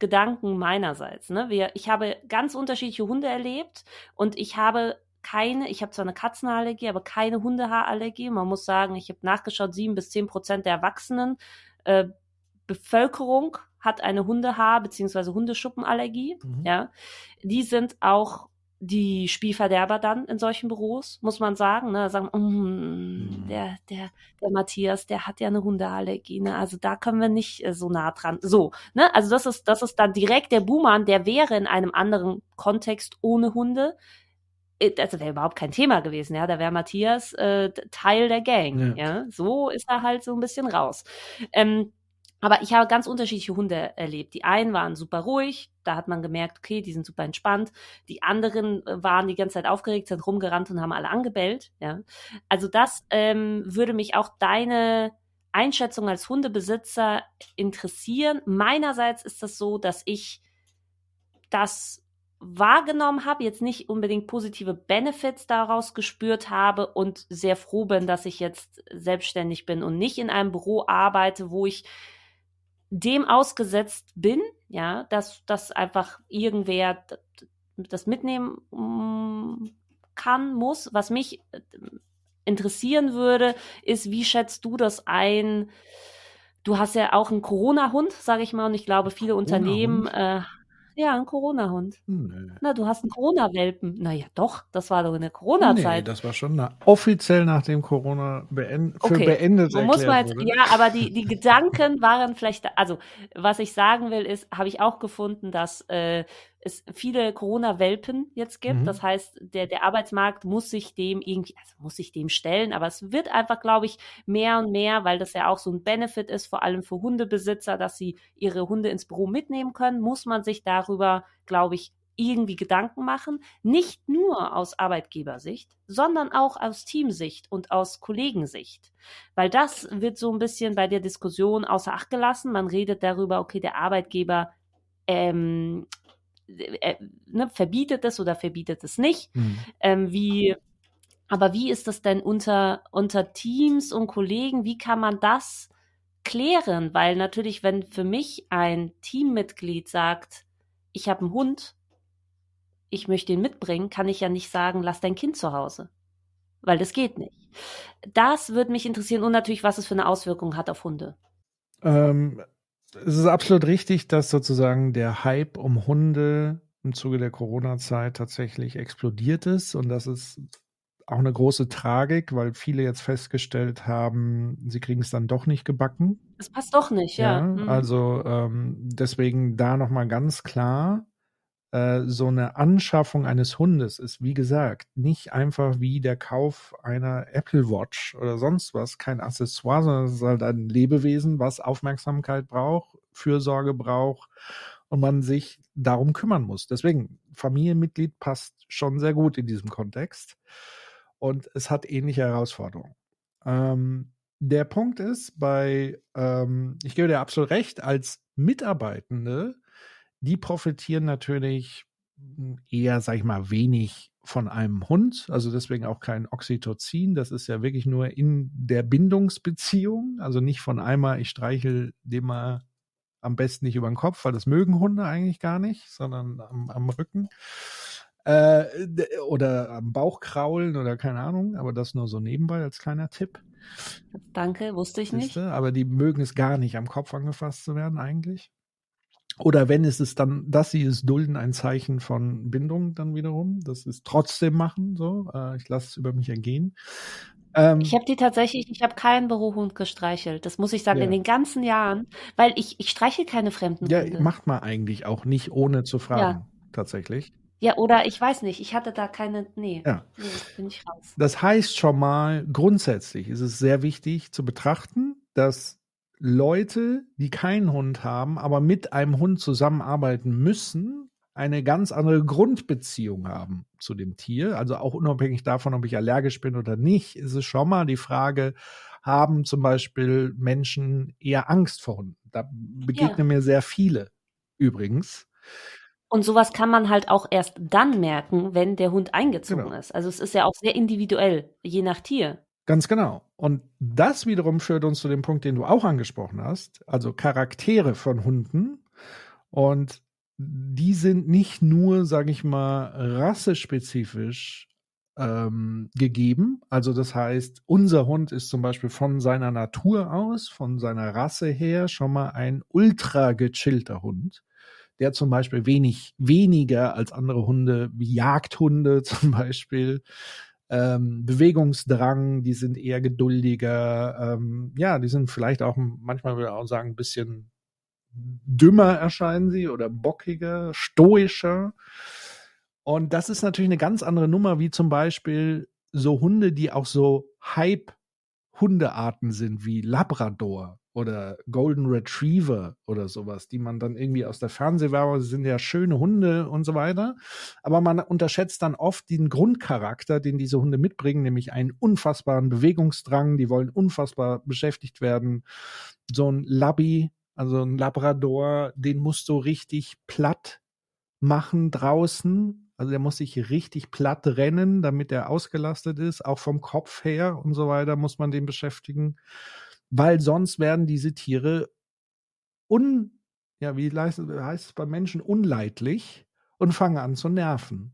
Gedanken meinerseits. Ne? Wir, ich habe ganz unterschiedliche Hunde erlebt und ich habe keine, ich habe zwar eine Katzenallergie, aber keine Hundehaarallergie. Man muss sagen, ich habe nachgeschaut, sieben bis zehn Prozent der Erwachsenen äh, Bevölkerung hat eine Hundehaar- bzw. Hundeschuppenallergie. Mhm. Ja, die sind auch die Spielverderber dann in solchen Büros, muss man sagen. Ne? Sagen, mm, der, der, der Matthias, der hat ja eine Hundeallergie, ne? Also da können wir nicht äh, so nah dran. So, ne? Also das ist, das ist dann direkt der Buhmann, der wäre in einem anderen Kontext ohne Hunde. Äh, also wäre überhaupt kein Thema gewesen, ja. Da wäre Matthias äh, Teil der Gang. Ja. ja. So ist er halt so ein bisschen raus. Ähm, aber ich habe ganz unterschiedliche Hunde erlebt. Die einen waren super ruhig, da hat man gemerkt, okay, die sind super entspannt. Die anderen äh, waren die ganze Zeit aufgeregt, sind rumgerannt und haben alle angebellt. Ja. Also das ähm, würde mich auch deine Einschätzung als Hundebesitzer interessieren. Meinerseits ist das so, dass ich das wahrgenommen habe, jetzt nicht unbedingt positive Benefits daraus gespürt habe und sehr froh bin, dass ich jetzt selbstständig bin und nicht in einem Büro arbeite, wo ich dem ausgesetzt bin, ja, dass, dass einfach irgendwer das mitnehmen mm, kann, muss. Was mich äh, interessieren würde, ist, wie schätzt du das ein? Du hast ja auch einen Corona-Hund, sage ich mal, und ich glaube, viele Unternehmen äh, ja, ein Corona-Hund. Nee. Na, du hast einen Corona-Welpen. Naja, doch, das war doch in der Corona-Zeit. Nee, das war schon na, offiziell nach dem Corona beend, für okay. beendet erklärt muss man jetzt, wurde. Ja, aber die, die Gedanken waren vielleicht, also was ich sagen will, ist, habe ich auch gefunden, dass äh, es viele Corona-Welpen jetzt gibt. Mhm. Das heißt, der, der Arbeitsmarkt muss sich dem irgendwie, also muss sich dem stellen, aber es wird einfach, glaube ich, mehr und mehr, weil das ja auch so ein Benefit ist, vor allem für Hundebesitzer, dass sie ihre Hunde ins Büro mitnehmen können, muss man sich darüber, glaube ich, irgendwie Gedanken machen, nicht nur aus Arbeitgebersicht, sondern auch aus Teamsicht und aus Kollegensicht. Weil das wird so ein bisschen bei der Diskussion außer Acht gelassen. Man redet darüber, okay, der Arbeitgeber ähm, äh, ne, verbietet es oder verbietet es nicht. Mhm. Ähm, wie, aber wie ist das denn unter, unter Teams und Kollegen? Wie kann man das klären? Weil natürlich, wenn für mich ein Teammitglied sagt, ich habe einen Hund, ich möchte ihn mitbringen, kann ich ja nicht sagen, lass dein Kind zu Hause. Weil das geht nicht. Das würde mich interessieren und natürlich, was es für eine Auswirkung hat auf Hunde. Ähm, es ist absolut richtig, dass sozusagen der Hype um Hunde im Zuge der Corona-Zeit tatsächlich explodiert ist. Und das ist auch eine große Tragik, weil viele jetzt festgestellt haben, sie kriegen es dann doch nicht gebacken. Es passt doch nicht, ja. ja mhm. Also ähm, deswegen da nochmal ganz klar, so eine Anschaffung eines Hundes ist, wie gesagt, nicht einfach wie der Kauf einer Apple Watch oder sonst was, kein Accessoire, sondern es ist halt ein Lebewesen, was Aufmerksamkeit braucht, Fürsorge braucht und man sich darum kümmern muss. Deswegen, Familienmitglied passt schon sehr gut in diesem Kontext und es hat ähnliche Herausforderungen. Ähm, der Punkt ist, bei, ähm, ich gebe dir absolut recht, als Mitarbeitende, die profitieren natürlich eher, sag ich mal, wenig von einem Hund, also deswegen auch kein Oxytocin. Das ist ja wirklich nur in der Bindungsbeziehung, also nicht von einmal, ich streichel dem mal am besten nicht über den Kopf, weil das mögen Hunde eigentlich gar nicht, sondern am, am Rücken. Äh, oder am Bauch kraulen oder keine Ahnung, aber das nur so nebenbei als kleiner Tipp. Danke, wusste ich nicht. Aber die mögen es gar nicht, am Kopf angefasst zu werden eigentlich. Oder wenn es ist dann, dass sie es dulden, ein Zeichen von Bindung dann wiederum. Das ist trotzdem machen, so. Äh, ich lasse es über mich ergehen. Ähm, ich habe die tatsächlich, ich habe keinen Bürohund gestreichelt. Das muss ich sagen, ja. in den ganzen Jahren, weil ich, ich streiche keine fremden ja, Hunde. Ja, macht man eigentlich auch nicht, ohne zu fragen, ja. tatsächlich. Ja, oder ich weiß nicht, ich hatte da keine, nee, ja. nee, bin ich raus. Das heißt schon mal, grundsätzlich ist es sehr wichtig zu betrachten, dass Leute, die keinen Hund haben, aber mit einem Hund zusammenarbeiten müssen, eine ganz andere Grundbeziehung haben zu dem Tier. Also auch unabhängig davon, ob ich allergisch bin oder nicht, ist es schon mal die Frage, haben zum Beispiel Menschen eher Angst vor Hunden? Da begegnen ja. mir sehr viele übrigens. Und sowas kann man halt auch erst dann merken, wenn der Hund eingezogen genau. ist. Also es ist ja auch sehr individuell, je nach Tier. Ganz genau. Und das wiederum führt uns zu dem Punkt, den du auch angesprochen hast, also Charaktere von Hunden. Und die sind nicht nur, sage ich mal, rassespezifisch ähm, gegeben. Also das heißt, unser Hund ist zum Beispiel von seiner Natur aus, von seiner Rasse her schon mal ein ultra gechillter Hund, der zum Beispiel wenig weniger als andere Hunde wie Jagdhunde [LAUGHS] zum Beispiel ähm, Bewegungsdrang, die sind eher geduldiger, ähm, ja, die sind vielleicht auch manchmal würde ich auch sagen ein bisschen dümmer erscheinen sie oder bockiger, stoischer. Und das ist natürlich eine ganz andere Nummer, wie zum Beispiel so Hunde, die auch so Hype-Hundearten sind, wie Labrador oder Golden Retriever oder sowas, die man dann irgendwie aus der Fernsehwerbung, sind ja schöne Hunde und so weiter. Aber man unterschätzt dann oft den Grundcharakter, den diese Hunde mitbringen, nämlich einen unfassbaren Bewegungsdrang, die wollen unfassbar beschäftigt werden. So ein Labby, also ein Labrador, den musst du richtig platt machen draußen. Also der muss sich richtig platt rennen, damit er ausgelastet ist, auch vom Kopf her und so weiter muss man den beschäftigen weil sonst werden diese Tiere un, ja, wie heißt es bei Menschen, unleidlich und fangen an zu nerven.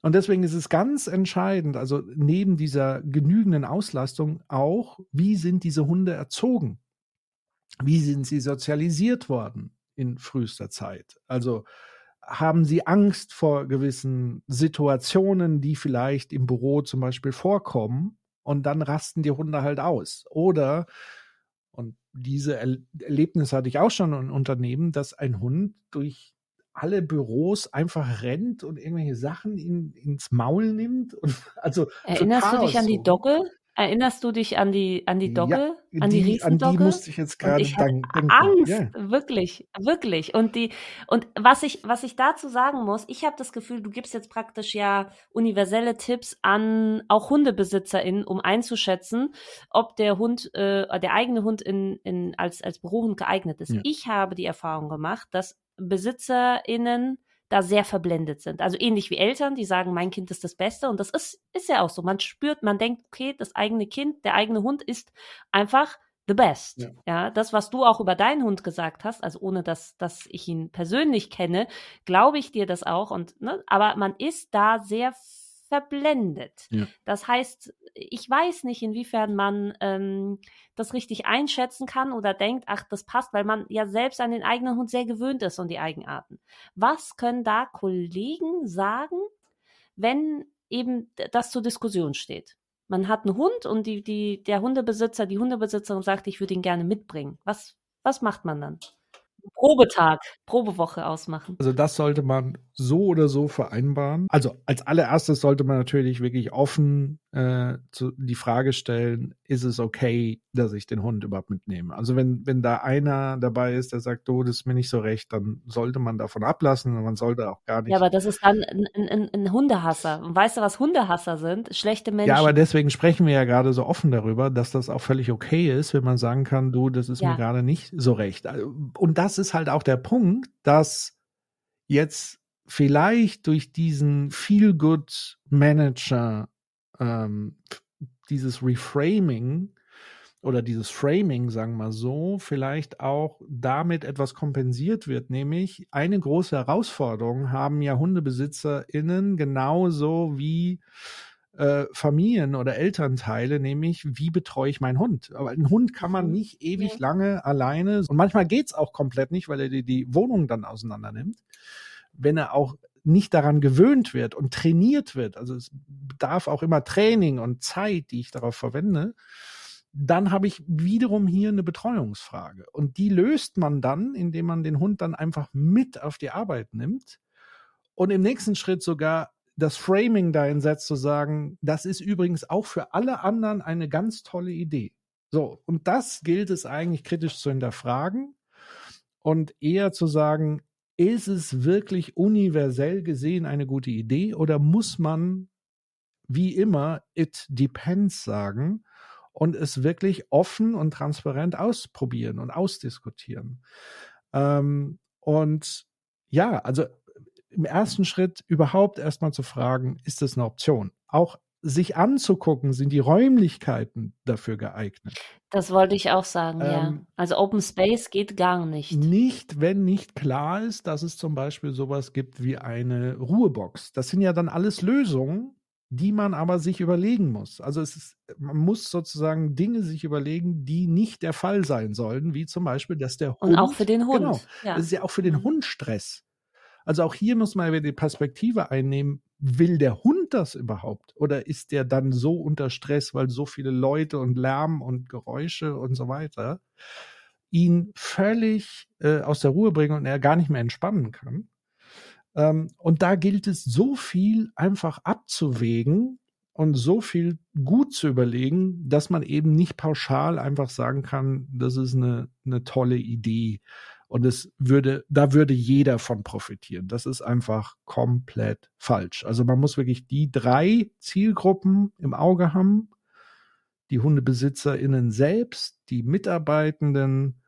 Und deswegen ist es ganz entscheidend, also neben dieser genügenden Auslastung auch, wie sind diese Hunde erzogen? Wie sind sie sozialisiert worden in frühester Zeit? Also haben sie Angst vor gewissen Situationen, die vielleicht im Büro zum Beispiel vorkommen? Und dann rasten die Hunde halt aus. Oder, und diese er Erlebnis hatte ich auch schon in Unternehmen, dass ein Hund durch alle Büros einfach rennt und irgendwelche Sachen in, ins Maul nimmt. Und, [LAUGHS] also Erinnerst du dich an die Dogge? Erinnerst du dich an die, an die Dogge? Ja, an die, die Riesendogge? An die musste ich jetzt gerade denken. Angst, yeah. wirklich, wirklich. Und die, und was ich, was ich dazu sagen muss, ich habe das Gefühl, du gibst jetzt praktisch ja universelle Tipps an auch HundebesitzerInnen, um einzuschätzen, ob der Hund, äh, der eigene Hund in, in, als, als Bürohund geeignet ist. Ja. Ich habe die Erfahrung gemacht, dass BesitzerInnen da sehr verblendet sind. Also ähnlich wie Eltern, die sagen, mein Kind ist das Beste. Und das ist, ist ja auch so. Man spürt, man denkt, okay, das eigene Kind, der eigene Hund ist einfach the best. Ja. ja, das, was du auch über deinen Hund gesagt hast, also ohne dass, dass ich ihn persönlich kenne, glaube ich dir das auch. Und, ne, aber man ist da sehr verblendet. Ja. Das heißt, ich weiß nicht, inwiefern man ähm, das richtig einschätzen kann oder denkt, ach, das passt, weil man ja selbst an den eigenen Hund sehr gewöhnt ist und die Eigenarten. Was können da Kollegen sagen, wenn eben das zur Diskussion steht? Man hat einen Hund und die, die, der Hundebesitzer, die Hundebesitzerin sagt, ich würde ihn gerne mitbringen. Was, was macht man dann? Probetag, Probewoche ausmachen. Also das sollte man so oder so vereinbaren. Also als allererstes sollte man natürlich wirklich offen äh, zu, die Frage stellen, ist es okay, dass ich den Hund überhaupt mitnehme? Also wenn, wenn da einer dabei ist, der sagt, oh, das ist mir nicht so recht, dann sollte man davon ablassen und man sollte auch gar nicht. Ja, aber das ist dann ein, ein, ein Hundehasser. Und weißt du, was Hundehasser sind? Schlechte Menschen. Ja, aber deswegen sprechen wir ja gerade so offen darüber, dass das auch völlig okay ist, wenn man sagen kann, du, das ist ja. mir gerade nicht so recht. Und das ist halt auch der Punkt, dass jetzt vielleicht durch diesen Feel-Good Manager ähm, dieses Reframing oder dieses Framing, sagen wir so, vielleicht auch damit etwas kompensiert wird. Nämlich eine große Herausforderung haben ja HundebesitzerInnen genauso wie äh, Familien oder Elternteile, nämlich wie betreue ich meinen Hund? Aber einen Hund kann man mhm. nicht ewig lange alleine und manchmal geht's auch komplett nicht, weil er die, die Wohnung dann auseinander nimmt. Wenn er auch nicht daran gewöhnt wird und trainiert wird, also es bedarf auch immer Training und Zeit, die ich darauf verwende, dann habe ich wiederum hier eine Betreuungsfrage. Und die löst man dann, indem man den Hund dann einfach mit auf die Arbeit nimmt und im nächsten Schritt sogar das Framing dahin setzt, zu sagen, das ist übrigens auch für alle anderen eine ganz tolle Idee. So, und das gilt es eigentlich kritisch zu hinterfragen und eher zu sagen, ist es wirklich universell gesehen eine gute Idee oder muss man wie immer it depends sagen und es wirklich offen und transparent ausprobieren und ausdiskutieren? Ähm, und ja, also im ersten Schritt überhaupt erstmal zu fragen, ist das eine Option? Auch sich anzugucken, sind die Räumlichkeiten dafür geeignet? Das wollte ich auch sagen, ähm, ja. Also Open Space geht gar nicht. Nicht, wenn nicht klar ist, dass es zum Beispiel sowas gibt wie eine Ruhebox. Das sind ja dann alles Lösungen, die man aber sich überlegen muss. Also es ist, man muss sozusagen Dinge sich überlegen, die nicht der Fall sein sollen, wie zum Beispiel, dass der Hund. Und auch für den Hund. Genau. Ja. Das ist ja auch für den mhm. Hund Stress. Also auch hier muss man wieder die Perspektive einnehmen, will der Hund das überhaupt? Oder ist der dann so unter Stress, weil so viele Leute und Lärm und Geräusche und so weiter ihn völlig äh, aus der Ruhe bringen und er gar nicht mehr entspannen kann? Ähm, und da gilt es so viel einfach abzuwägen und so viel gut zu überlegen, dass man eben nicht pauschal einfach sagen kann, das ist eine, eine tolle Idee und es würde, da würde jeder von profitieren. Das ist einfach komplett falsch. Also man muss wirklich die drei Zielgruppen im Auge haben. Die HundebesitzerInnen selbst, die Mitarbeitenden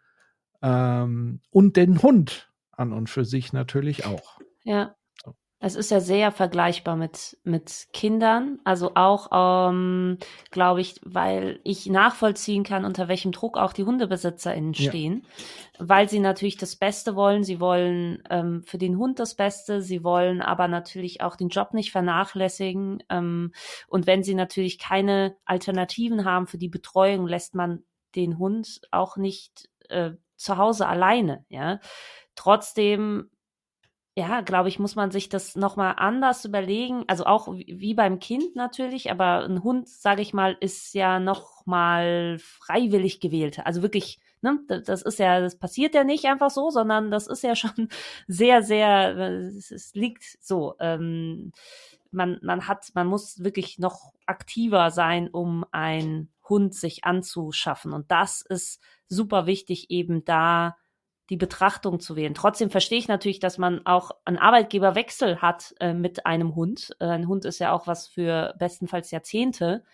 ähm, und den Hund an und für sich natürlich auch. Ja. Es ist ja sehr vergleichbar mit, mit Kindern. Also auch, ähm, glaube ich, weil ich nachvollziehen kann, unter welchem Druck auch die HundebesitzerInnen stehen. Ja. Weil sie natürlich das Beste wollen. Sie wollen ähm, für den Hund das Beste. Sie wollen aber natürlich auch den Job nicht vernachlässigen. Ähm, und wenn sie natürlich keine Alternativen haben für die Betreuung, lässt man den Hund auch nicht äh, zu Hause alleine. Ja. Trotzdem ja, glaube ich, muss man sich das nochmal anders überlegen. Also auch wie beim Kind natürlich, aber ein Hund, sage ich mal, ist ja nochmal freiwillig gewählt. Also wirklich, ne, das ist ja, das passiert ja nicht einfach so, sondern das ist ja [LAUGHS] schon sehr, sehr, es liegt so. Ähm, man, man hat, man muss wirklich noch aktiver sein, um ein Hund sich anzuschaffen. Und das ist super wichtig, eben da die Betrachtung zu wählen. Trotzdem verstehe ich natürlich, dass man auch einen Arbeitgeberwechsel hat äh, mit einem Hund. Äh, ein Hund ist ja auch was für bestenfalls Jahrzehnte.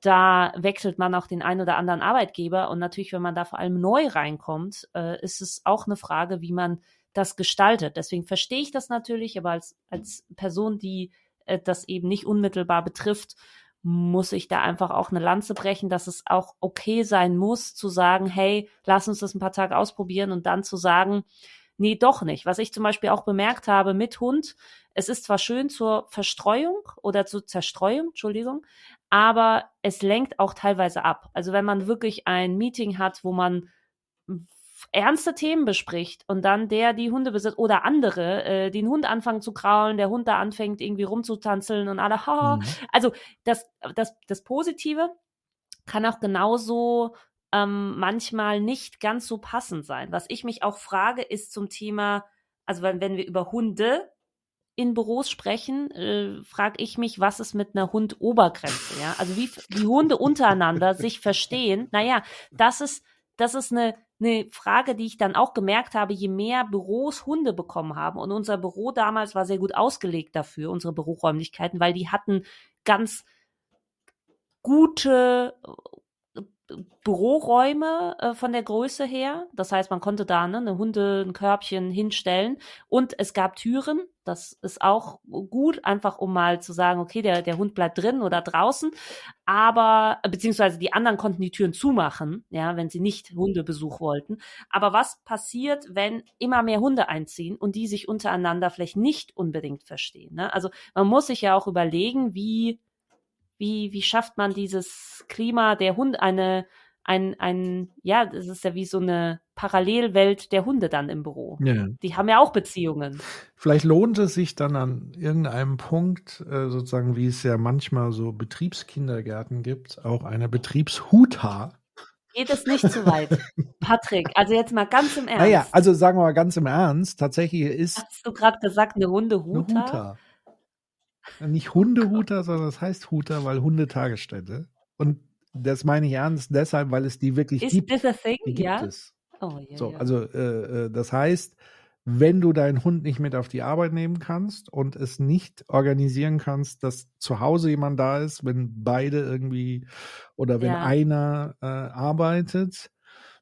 Da wechselt man auch den einen oder anderen Arbeitgeber und natürlich, wenn man da vor allem neu reinkommt, äh, ist es auch eine Frage, wie man das gestaltet. Deswegen verstehe ich das natürlich, aber als, als Person, die äh, das eben nicht unmittelbar betrifft, muss ich da einfach auch eine Lanze brechen, dass es auch okay sein muss, zu sagen, hey, lass uns das ein paar Tage ausprobieren und dann zu sagen, nee, doch nicht. Was ich zum Beispiel auch bemerkt habe mit Hund, es ist zwar schön zur Verstreuung oder zur Zerstreuung, Entschuldigung, aber es lenkt auch teilweise ab. Also wenn man wirklich ein Meeting hat, wo man ernste Themen bespricht und dann der die Hunde besitzt oder andere äh, den Hund anfangen zu kraulen, der Hund da anfängt irgendwie rumzutanzeln und alle, haha. Mhm. Also das, das, das Positive kann auch genauso ähm, manchmal nicht ganz so passend sein. Was ich mich auch frage, ist zum Thema, also wenn, wenn wir über Hunde in Büros sprechen, äh, frage ich mich, was ist mit einer Hund-Obergrenze, ja? Also wie die Hunde untereinander sich verstehen. Naja, das ist, das ist eine, eine Frage, die ich dann auch gemerkt habe, je mehr Büros Hunde bekommen haben. Und unser Büro damals war sehr gut ausgelegt dafür, unsere Büroräumlichkeiten, weil die hatten ganz gute Büroräume äh, von der Größe her. Das heißt, man konnte da ne, eine Hunde, ein Körbchen hinstellen. Und es gab Türen. Das ist auch gut, einfach um mal zu sagen, okay, der, der Hund bleibt drin oder draußen. Aber, beziehungsweise die anderen konnten die Türen zumachen, ja, wenn sie nicht Hundebesuch wollten. Aber was passiert, wenn immer mehr Hunde einziehen und die sich untereinander vielleicht nicht unbedingt verstehen? Ne? Also man muss sich ja auch überlegen, wie wie, wie schafft man dieses Klima der Hund, eine, ein, ein, ja, das ist ja wie so eine Parallelwelt der Hunde dann im Büro. Ja. Die haben ja auch Beziehungen. Vielleicht lohnt es sich dann an irgendeinem Punkt, äh, sozusagen, wie es ja manchmal so Betriebskindergärten gibt, auch eine Betriebshuta. Geht es nicht zu weit, [LAUGHS] Patrick? Also jetzt mal ganz im Ernst. Naja, also sagen wir mal ganz im Ernst, tatsächlich ist. Hast du gerade gesagt, eine Hundehuta? Eine Huta. Nicht Hundehuter, sondern das heißt Huter, weil Hundetagesstätte. Und das meine ich ernst deshalb, weil es die wirklich Is gibt. Is a thing? Die gibt ja? es. Oh, so, yeah. also äh, äh, das heißt, wenn du deinen Hund nicht mit auf die Arbeit nehmen kannst und es nicht organisieren kannst, dass zu Hause jemand da ist, wenn beide irgendwie oder wenn ja. einer äh, arbeitet,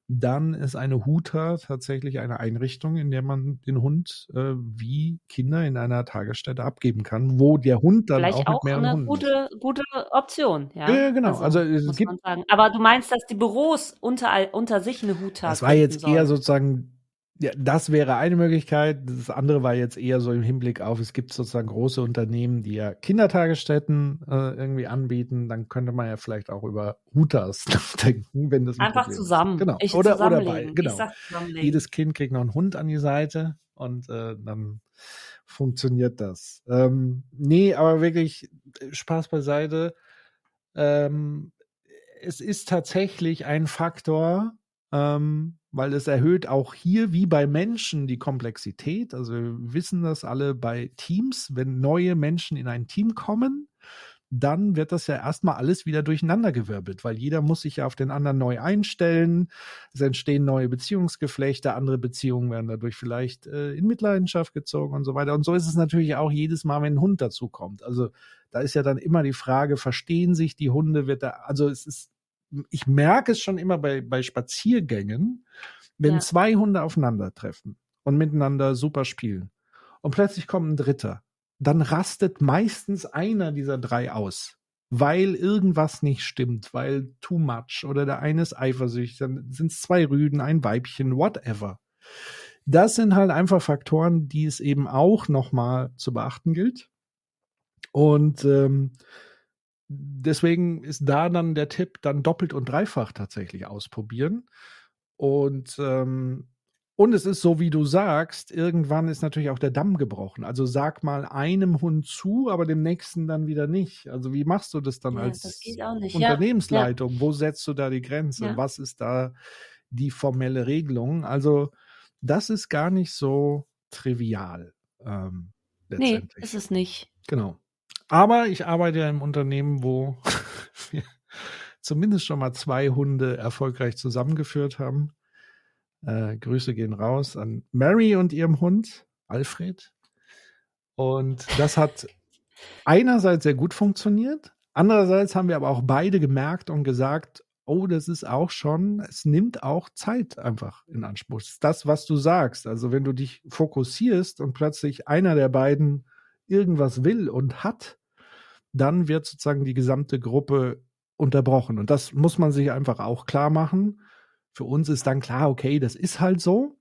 dann ist eine Huta tatsächlich eine Einrichtung, in der man den Hund äh, wie Kinder in einer Tagesstätte abgeben kann, wo der Hund dann Vielleicht auch, auch mit mehreren eine gute, gute Option. Ja, ja genau. Also, also es gibt, Aber du meinst, dass die Büros unter, unter sich eine Huta Das war jetzt sollen. eher sozusagen ja, das wäre eine Möglichkeit. Das andere war jetzt eher so im Hinblick auf, es gibt sozusagen große Unternehmen, die ja Kindertagesstätten äh, irgendwie anbieten. Dann könnte man ja vielleicht auch über Hutas [LAUGHS] nachdenken, wenn das einfach zusammen. Genau. Ich oder oder bei. Genau. Jedes Kind kriegt noch einen Hund an die Seite und äh, dann funktioniert das. Ähm, nee, aber wirklich äh, Spaß beiseite. Ähm, es ist tatsächlich ein Faktor, ähm, weil es erhöht auch hier wie bei Menschen die Komplexität. Also wir wissen das alle bei Teams, wenn neue Menschen in ein Team kommen, dann wird das ja erstmal alles wieder durcheinandergewirbelt, weil jeder muss sich ja auf den anderen neu einstellen. Es entstehen neue Beziehungsgeflechte, andere Beziehungen werden dadurch vielleicht äh, in Mitleidenschaft gezogen und so weiter. Und so ist es natürlich auch jedes Mal, wenn ein Hund dazu kommt. Also da ist ja dann immer die Frage, verstehen sich die Hunde, wird da, also es ist ich merke es schon immer bei, bei Spaziergängen, wenn ja. zwei Hunde aufeinandertreffen und miteinander super spielen und plötzlich kommt ein dritter, dann rastet meistens einer dieser drei aus, weil irgendwas nicht stimmt, weil too much oder der eine ist eifersüchtig, dann sind es zwei Rüden, ein Weibchen, whatever. Das sind halt einfach Faktoren, die es eben auch nochmal zu beachten gilt. Und ähm, deswegen ist da dann der Tipp, dann doppelt und dreifach tatsächlich ausprobieren. Und ähm, und es ist so, wie du sagst, irgendwann ist natürlich auch der Damm gebrochen. Also sag mal einem Hund zu, aber dem nächsten dann wieder nicht. Also wie machst du das dann ja, als das Unternehmensleitung? Ja. Wo setzt du da die Grenze? Ja. Was ist da die formelle Regelung? Also das ist gar nicht so trivial. Ähm, nee, ist es nicht. Genau. Aber ich arbeite ja im Unternehmen, wo [LAUGHS] wir zumindest schon mal zwei Hunde erfolgreich zusammengeführt haben. Äh, Grüße gehen raus an Mary und ihrem Hund, Alfred. Und das hat einerseits sehr gut funktioniert. Andererseits haben wir aber auch beide gemerkt und gesagt, oh, das ist auch schon, es nimmt auch Zeit einfach in Anspruch. Das das, was du sagst. Also wenn du dich fokussierst und plötzlich einer der beiden irgendwas will und hat, dann wird sozusagen die gesamte Gruppe unterbrochen. Und das muss man sich einfach auch klar machen. Für uns ist dann klar, okay, das ist halt so.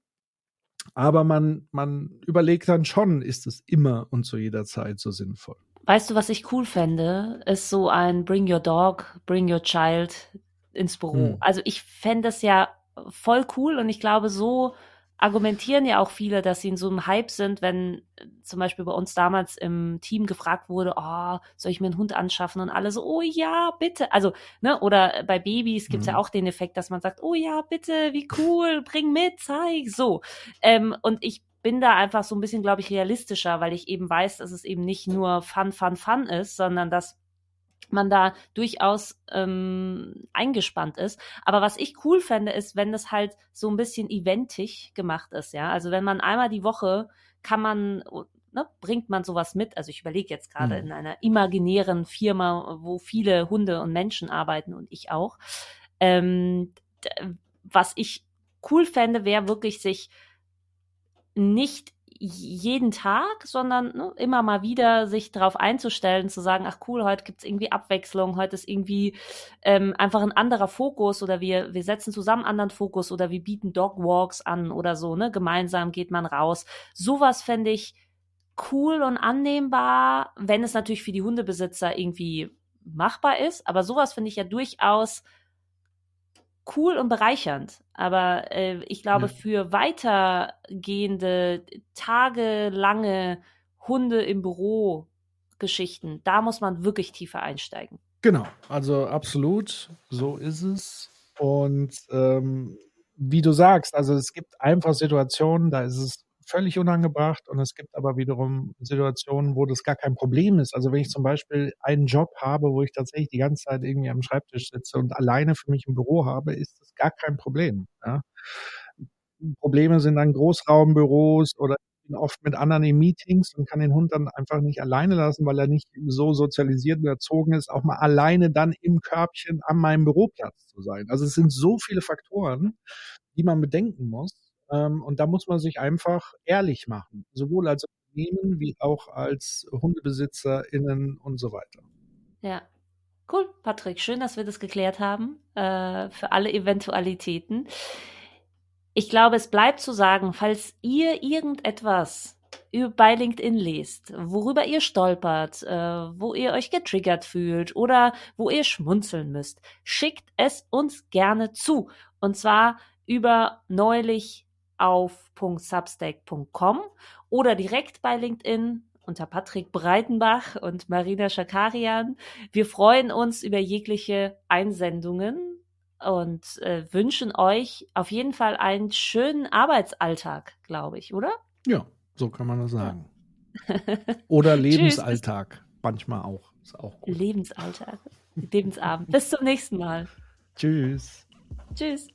Aber man, man überlegt dann schon, ist es immer und zu jeder Zeit so sinnvoll. Weißt du, was ich cool fände? Ist so ein Bring Your Dog, Bring Your Child ins Büro. Hm. Also ich fände das ja voll cool und ich glaube, so argumentieren ja auch viele, dass sie in so einem Hype sind, wenn äh, zum Beispiel bei uns damals im Team gefragt wurde, oh, soll ich mir einen Hund anschaffen? Und alle so, oh ja, bitte. Also, ne, oder bei Babys gibt's mhm. ja auch den Effekt, dass man sagt, oh ja, bitte, wie cool, bring mit, zeig, so. Ähm, und ich bin da einfach so ein bisschen, glaube ich, realistischer, weil ich eben weiß, dass es eben nicht nur Fun, Fun, Fun ist, sondern dass man da durchaus ähm, eingespannt ist. Aber was ich cool fände, ist, wenn das halt so ein bisschen eventig gemacht ist, ja. Also wenn man einmal die Woche kann man, ne, bringt man sowas mit. Also ich überlege jetzt gerade mhm. in einer imaginären Firma, wo viele Hunde und Menschen arbeiten und ich auch. Ähm, was ich cool fände, wäre wirklich sich nicht jeden Tag, sondern ne, immer mal wieder sich darauf einzustellen, zu sagen, ach cool, heute gibt's irgendwie Abwechslung, heute ist irgendwie ähm, einfach ein anderer Fokus oder wir, wir setzen zusammen anderen Fokus oder wir bieten Dogwalks an oder so, ne? Gemeinsam geht man raus. Sowas fände ich cool und annehmbar, wenn es natürlich für die Hundebesitzer irgendwie machbar ist, aber sowas finde ich ja durchaus cool und bereichernd. Aber äh, ich glaube, ja. für weitergehende, tagelange Hunde im Büro Geschichten, da muss man wirklich tiefer einsteigen. Genau, also absolut, so ist es. Und ähm, wie du sagst, also es gibt einfach Situationen, da ist es völlig unangebracht und es gibt aber wiederum Situationen, wo das gar kein Problem ist. Also wenn ich zum Beispiel einen Job habe, wo ich tatsächlich die ganze Zeit irgendwie am Schreibtisch sitze und alleine für mich im Büro habe, ist das gar kein Problem. Ja. Probleme sind dann Großraumbüros oder ich bin oft mit anderen in Meetings und kann den Hund dann einfach nicht alleine lassen, weil er nicht so sozialisiert und erzogen ist, auch mal alleine dann im Körbchen an meinem Büroplatz zu sein. Also es sind so viele Faktoren, die man bedenken muss. Ähm, und da muss man sich einfach ehrlich machen, sowohl als Unternehmen wie auch als HundebesitzerInnen und so weiter. Ja. Cool, Patrick. Schön, dass wir das geklärt haben äh, für alle Eventualitäten. Ich glaube, es bleibt zu sagen, falls ihr irgendetwas bei LinkedIn lest, worüber ihr stolpert, äh, wo ihr euch getriggert fühlt oder wo ihr schmunzeln müsst, schickt es uns gerne zu. Und zwar über neulich auf .substack.com oder direkt bei LinkedIn unter Patrick Breitenbach und Marina Schakarian. Wir freuen uns über jegliche Einsendungen und äh, wünschen euch auf jeden Fall einen schönen Arbeitsalltag, glaube ich, oder? Ja, so kann man das sagen. [LAUGHS] oder Lebensalltag, manchmal auch. Ist auch gut. Lebensalltag, Lebensabend. Bis zum nächsten Mal. Tschüss. Tschüss.